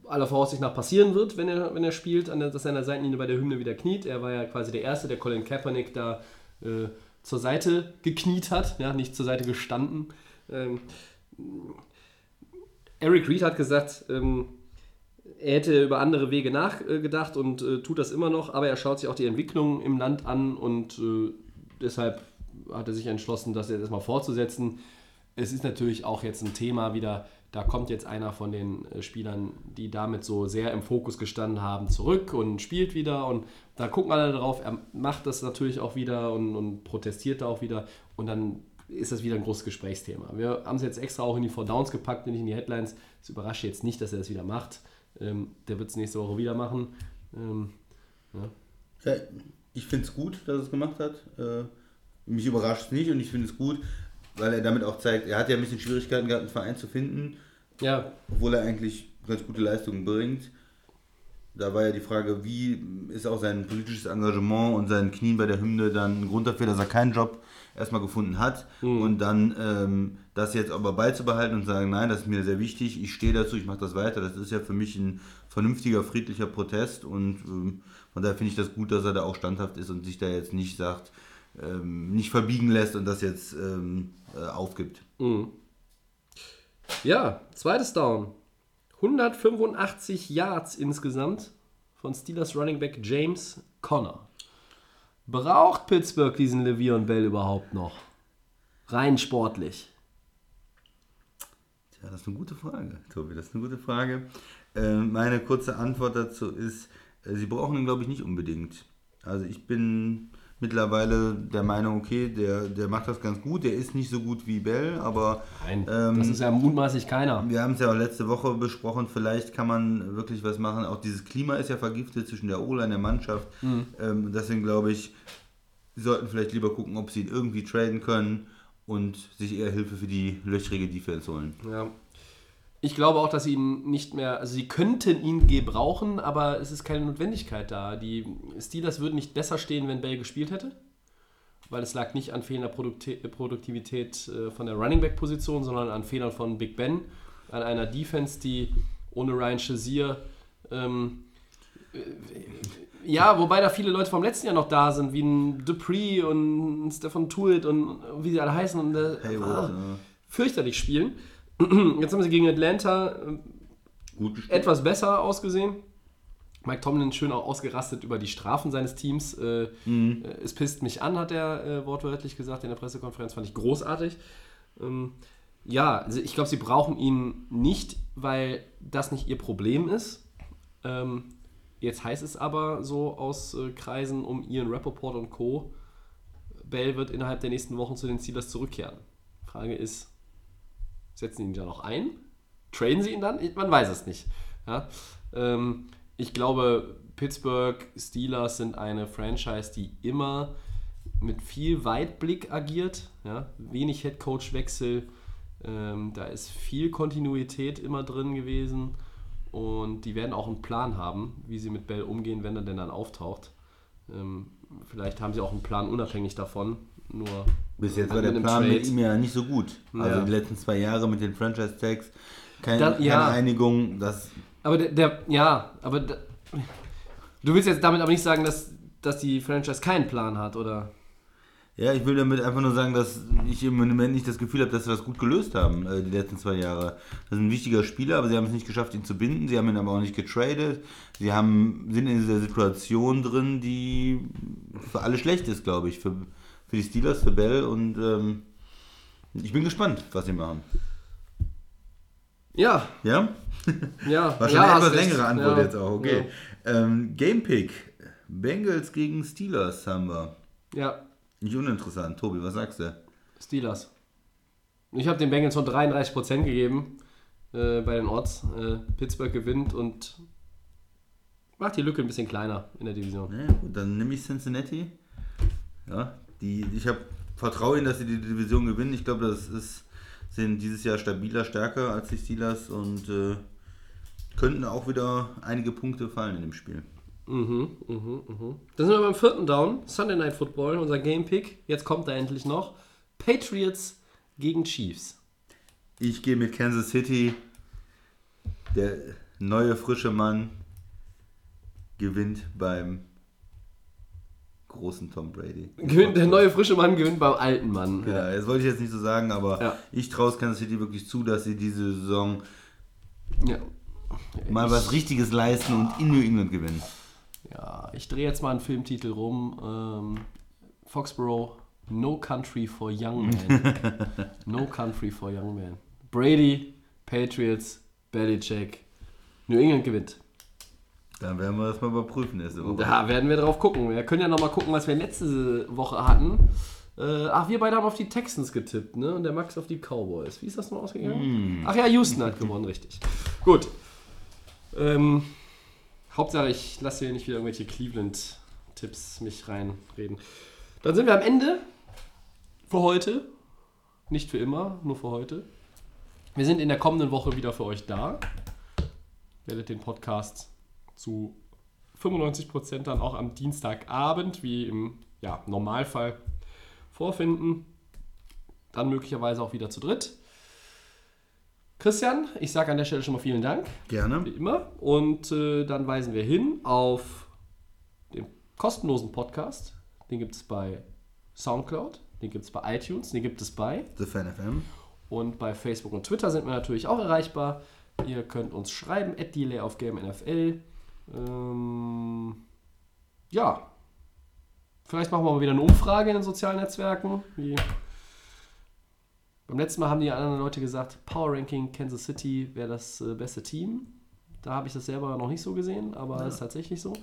aller Voraussicht nach passieren wird, wenn er, wenn er spielt, der, dass er an der Seitenlinie bei der Hymne wieder kniet. Er war ja quasi der Erste, der Colin Kaepernick da äh, zur Seite gekniet hat, ja, nicht zur Seite gestanden. Ähm, Eric Reed hat gesagt, ähm, er hätte über andere Wege nachgedacht und äh, tut das immer noch, aber er schaut sich auch die Entwicklung im Land an und äh, deshalb hat er sich entschlossen, das jetzt erstmal fortzusetzen. Es ist natürlich auch jetzt ein Thema wieder, da kommt jetzt einer von den äh, Spielern, die damit so sehr im Fokus gestanden haben, zurück und spielt wieder und da gucken alle drauf, er macht das natürlich auch wieder und, und protestiert da auch wieder und dann ist das wieder ein großes Gesprächsthema. Wir haben es jetzt extra auch in die Four Downs gepackt, nicht in die Headlines. Es überrascht jetzt nicht, dass er das wieder macht. Ähm, der wird es nächste Woche wieder machen. Ähm, Ja, ich finde es gut, dass er es gemacht hat. Äh, mich überrascht es nicht und ich finde es gut, weil er damit auch zeigt, er hat ja ein bisschen Schwierigkeiten gehabt, einen Verein zu finden, ja, obwohl er eigentlich ganz gute Leistungen bringt. Da war ja die Frage, wie ist auch sein politisches Engagement und sein Knien bei der Hymne dann ein Grund dafür, dass er keinen Job erstmal gefunden hat und dann ähm, das jetzt aber beizubehalten und sagen, nein, das ist mir sehr wichtig, ich stehe dazu, ich mache das weiter. Das ist ja für mich ein vernünftiger, friedlicher Protest und ähm, von daher finde ich das gut, dass er da auch standhaft ist und sich da jetzt nicht sagt, ähm, nicht verbiegen lässt und das jetzt ähm, äh, aufgibt. Ja, zweites Down. 185 Yards insgesamt von Steelers Running Back James Conner. Braucht Pittsburgh diesen Le'Veon Bell überhaupt noch? Rein sportlich. Ja, das ist eine gute Frage, Tobi, das ist eine gute Frage. Äh, meine kurze Antwort dazu ist, sie brauchen ihn, glaube ich, nicht unbedingt. Also ich bin mittlerweile der Meinung, okay, der, der macht das ganz gut, der ist nicht so gut wie Bell, aber Nein, ähm, das ist ja mutmaßlich keiner. wir haben es ja auch letzte Woche besprochen, vielleicht kann man wirklich was machen. Auch dieses Klima ist ja vergiftet zwischen der O-Line der Mannschaft. Ähm, deswegen glaube ich, sie sollten vielleicht lieber gucken, ob sie ihn irgendwie traden können und sich eher Hilfe für die löchrige Defense holen. Ja. Ich glaube auch, dass sie ihn nicht mehr, also sie könnten ihn gebrauchen, aber es ist keine Notwendigkeit da. Die Steelers würden nicht besser stehen, wenn Bell gespielt hätte, weil es lag nicht an fehlender Produkti- Produktivität äh, von der Running Back Position, sondern an Fehlern von Big Ben, an einer Defense, die ohne Ryan Shazier ähm, äh, ja, wobei da viele Leute vom letzten Jahr noch da sind, wie ein Dupree und ein Stefan Tuitt und wie sie alle heißen. Und, äh, Hayward, ah, ja. fürchterlich spielen. Jetzt haben sie gegen Atlanta äh, etwas besser ausgesehen. Mike Tomlin schön auch ausgerastet über die Strafen seines Teams. Äh, Mhm. äh, Es pisst mich an, hat er äh, wortwörtlich gesagt in der Pressekonferenz. Fand ich großartig. Ähm, ja, also ich glaube, sie brauchen ihn nicht, weil das nicht ihr Problem ist. Ähm, jetzt heißt es aber so aus äh, Kreisen um Ian Rappaport und Co. Bell wird innerhalb der nächsten Wochen zu den Steelers zurückkehren. Frage ist, setzen sie ihn da noch ein? Trainen sie ihn dann? Man weiß es nicht. Ja? Ähm, ich glaube, Pittsburgh Steelers sind eine Franchise, die immer mit viel Weitblick agiert. Ja? Wenig Headcoach-Wechsel. Ähm, da ist viel Kontinuität immer drin gewesen. Und die werden auch einen Plan haben, wie sie mit Bell umgehen, wenn er denn dann auftaucht. Ähm, vielleicht haben sie auch einen Plan unabhängig davon. Nur Bis jetzt war der Plan mit Trade. ihm ja nicht so gut. Also Ja. die letzten zwei Jahre mit den Franchise-Tags, kein, Da- keine ja. Einigung, das Aber der, der ja, aber der, du willst jetzt damit aber nicht sagen, dass, dass die Franchise keinen Plan hat, oder? Ja, ich will damit einfach nur sagen, dass ich im Moment nicht das Gefühl habe, dass sie das gut gelöst haben, äh, die letzten zwei Jahre. Das ist ein wichtiger Spieler, aber sie haben es nicht geschafft, ihn zu binden. Sie haben ihn aber auch nicht getradet. Sie haben, sind in dieser Situation drin, die für alle schlecht ist, glaube ich. Für, für die Steelers, für Bell und ähm, ich bin gespannt, was sie machen. Ja, Ja? ja. War schon ja, eine etwas längere Antwort Ja, jetzt auch, okay. Ähm, Gamepick. Bengals gegen Steelers haben wir. Ja, ja Nicht uninteressant. Tobi, was sagst du? Steelers. Ich habe den Bengals von 33% gegeben äh, bei den Odds. Äh, Pittsburgh gewinnt und macht die Lücke ein bisschen kleiner in der Division. Ja, gut, dann nehme ich Cincinnati. Ja, die, ich habe vertraue ihnen, dass sie die Division gewinnen. Ich glaube, das ist, sind dieses Jahr stabiler, stärker als die Steelers und äh, könnten auch wieder einige Punkte fallen in dem Spiel. Mhm, mhm, mhm. Dann sind wir beim vierten Down. Sunday Night Football, unser Game Pick. Jetzt kommt er endlich noch. Patriots gegen Chiefs. Ich gehe mit Kansas City. Der neue, frische Mann gewinnt beim großen Tom Brady. Gewinnt, der neue frische Mann gewinnt beim alten Mann. Ja, das wollte ich jetzt nicht so sagen, aber Ja. ich traue es Kansas City wirklich zu, dass sie diese Saison Ja. mal was Richtiges leisten und in New England gewinnen. Ja, ich drehe jetzt mal einen Filmtitel rum. Ähm, Foxborough, No Country for Young Men. no Country for Young Men. Brady, Patriots, Belichick, New England gewinnt. Dann werden wir das mal überprüfen nächste Woche. Da werden wir drauf gucken. Wir können ja noch mal gucken, was wir letzte Woche hatten. Äh, ach, wir beide haben auf die Texans getippt, ne? Und der Max auf die Cowboys. Wie ist das noch ausgegangen? Ach ja, Houston hat gewonnen, richtig. Gut. Ähm, Hauptsache, ich lasse hier nicht wieder irgendwelche Cleveland-Tipps mich reinreden. Dann sind wir am Ende für heute. Nicht für immer, nur für heute. Wir sind in der kommenden Woche wieder für euch da. Werdet den Podcast zu 95% dann auch am Dienstagabend, wie im ja, Normalfall, vorfinden. Dann möglicherweise auch wieder zu dritt. Christian, ich sage an der Stelle schon mal vielen Dank, wie Gerne. immer. Und äh, dann weisen wir hin auf den kostenlosen Podcast. Den gibt es bei Soundcloud, den gibt es bei iTunes, den gibt es bei The Fan FM. und bei Facebook und Twitter sind wir natürlich auch erreichbar. Ihr könnt uns schreiben, at Delay auf Game NFL. Ähm, ja. Vielleicht machen wir mal wieder eine Umfrage in den sozialen Netzwerken. Wie beim letzten Mal haben die anderen Leute gesagt, Power Ranking Kansas City wäre das äh, beste Team. Da habe ich das selber noch nicht so gesehen, aber es ist tatsächlich so.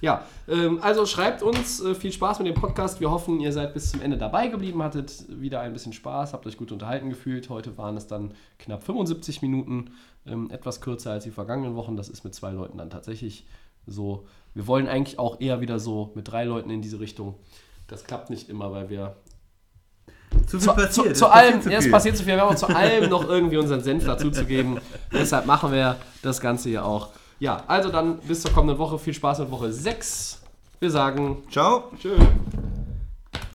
Ja, ähm, also schreibt uns äh, viel Spaß mit dem Podcast. Wir hoffen, ihr seid bis zum Ende dabei geblieben, hattet wieder ein bisschen Spaß, habt euch gut unterhalten gefühlt. Heute waren es dann knapp 75 Minuten, ähm, etwas kürzer als die vergangenen Wochen. Das ist mit zwei Leuten dann tatsächlich so. Wir wollen eigentlich auch eher wieder so mit drei Leuten in diese Richtung. Das klappt nicht immer, weil wir Zu viel zu, passiert. zu, zu allem, passiert zu ja, es passiert zu viel. Wir haben auch zu allem noch irgendwie unseren Senf dazuzugeben. Deshalb machen wir das Ganze hier auch. Ja, also dann bis zur kommenden Woche. Viel Spaß mit Woche 6. Wir sagen Ciao. Tschüss.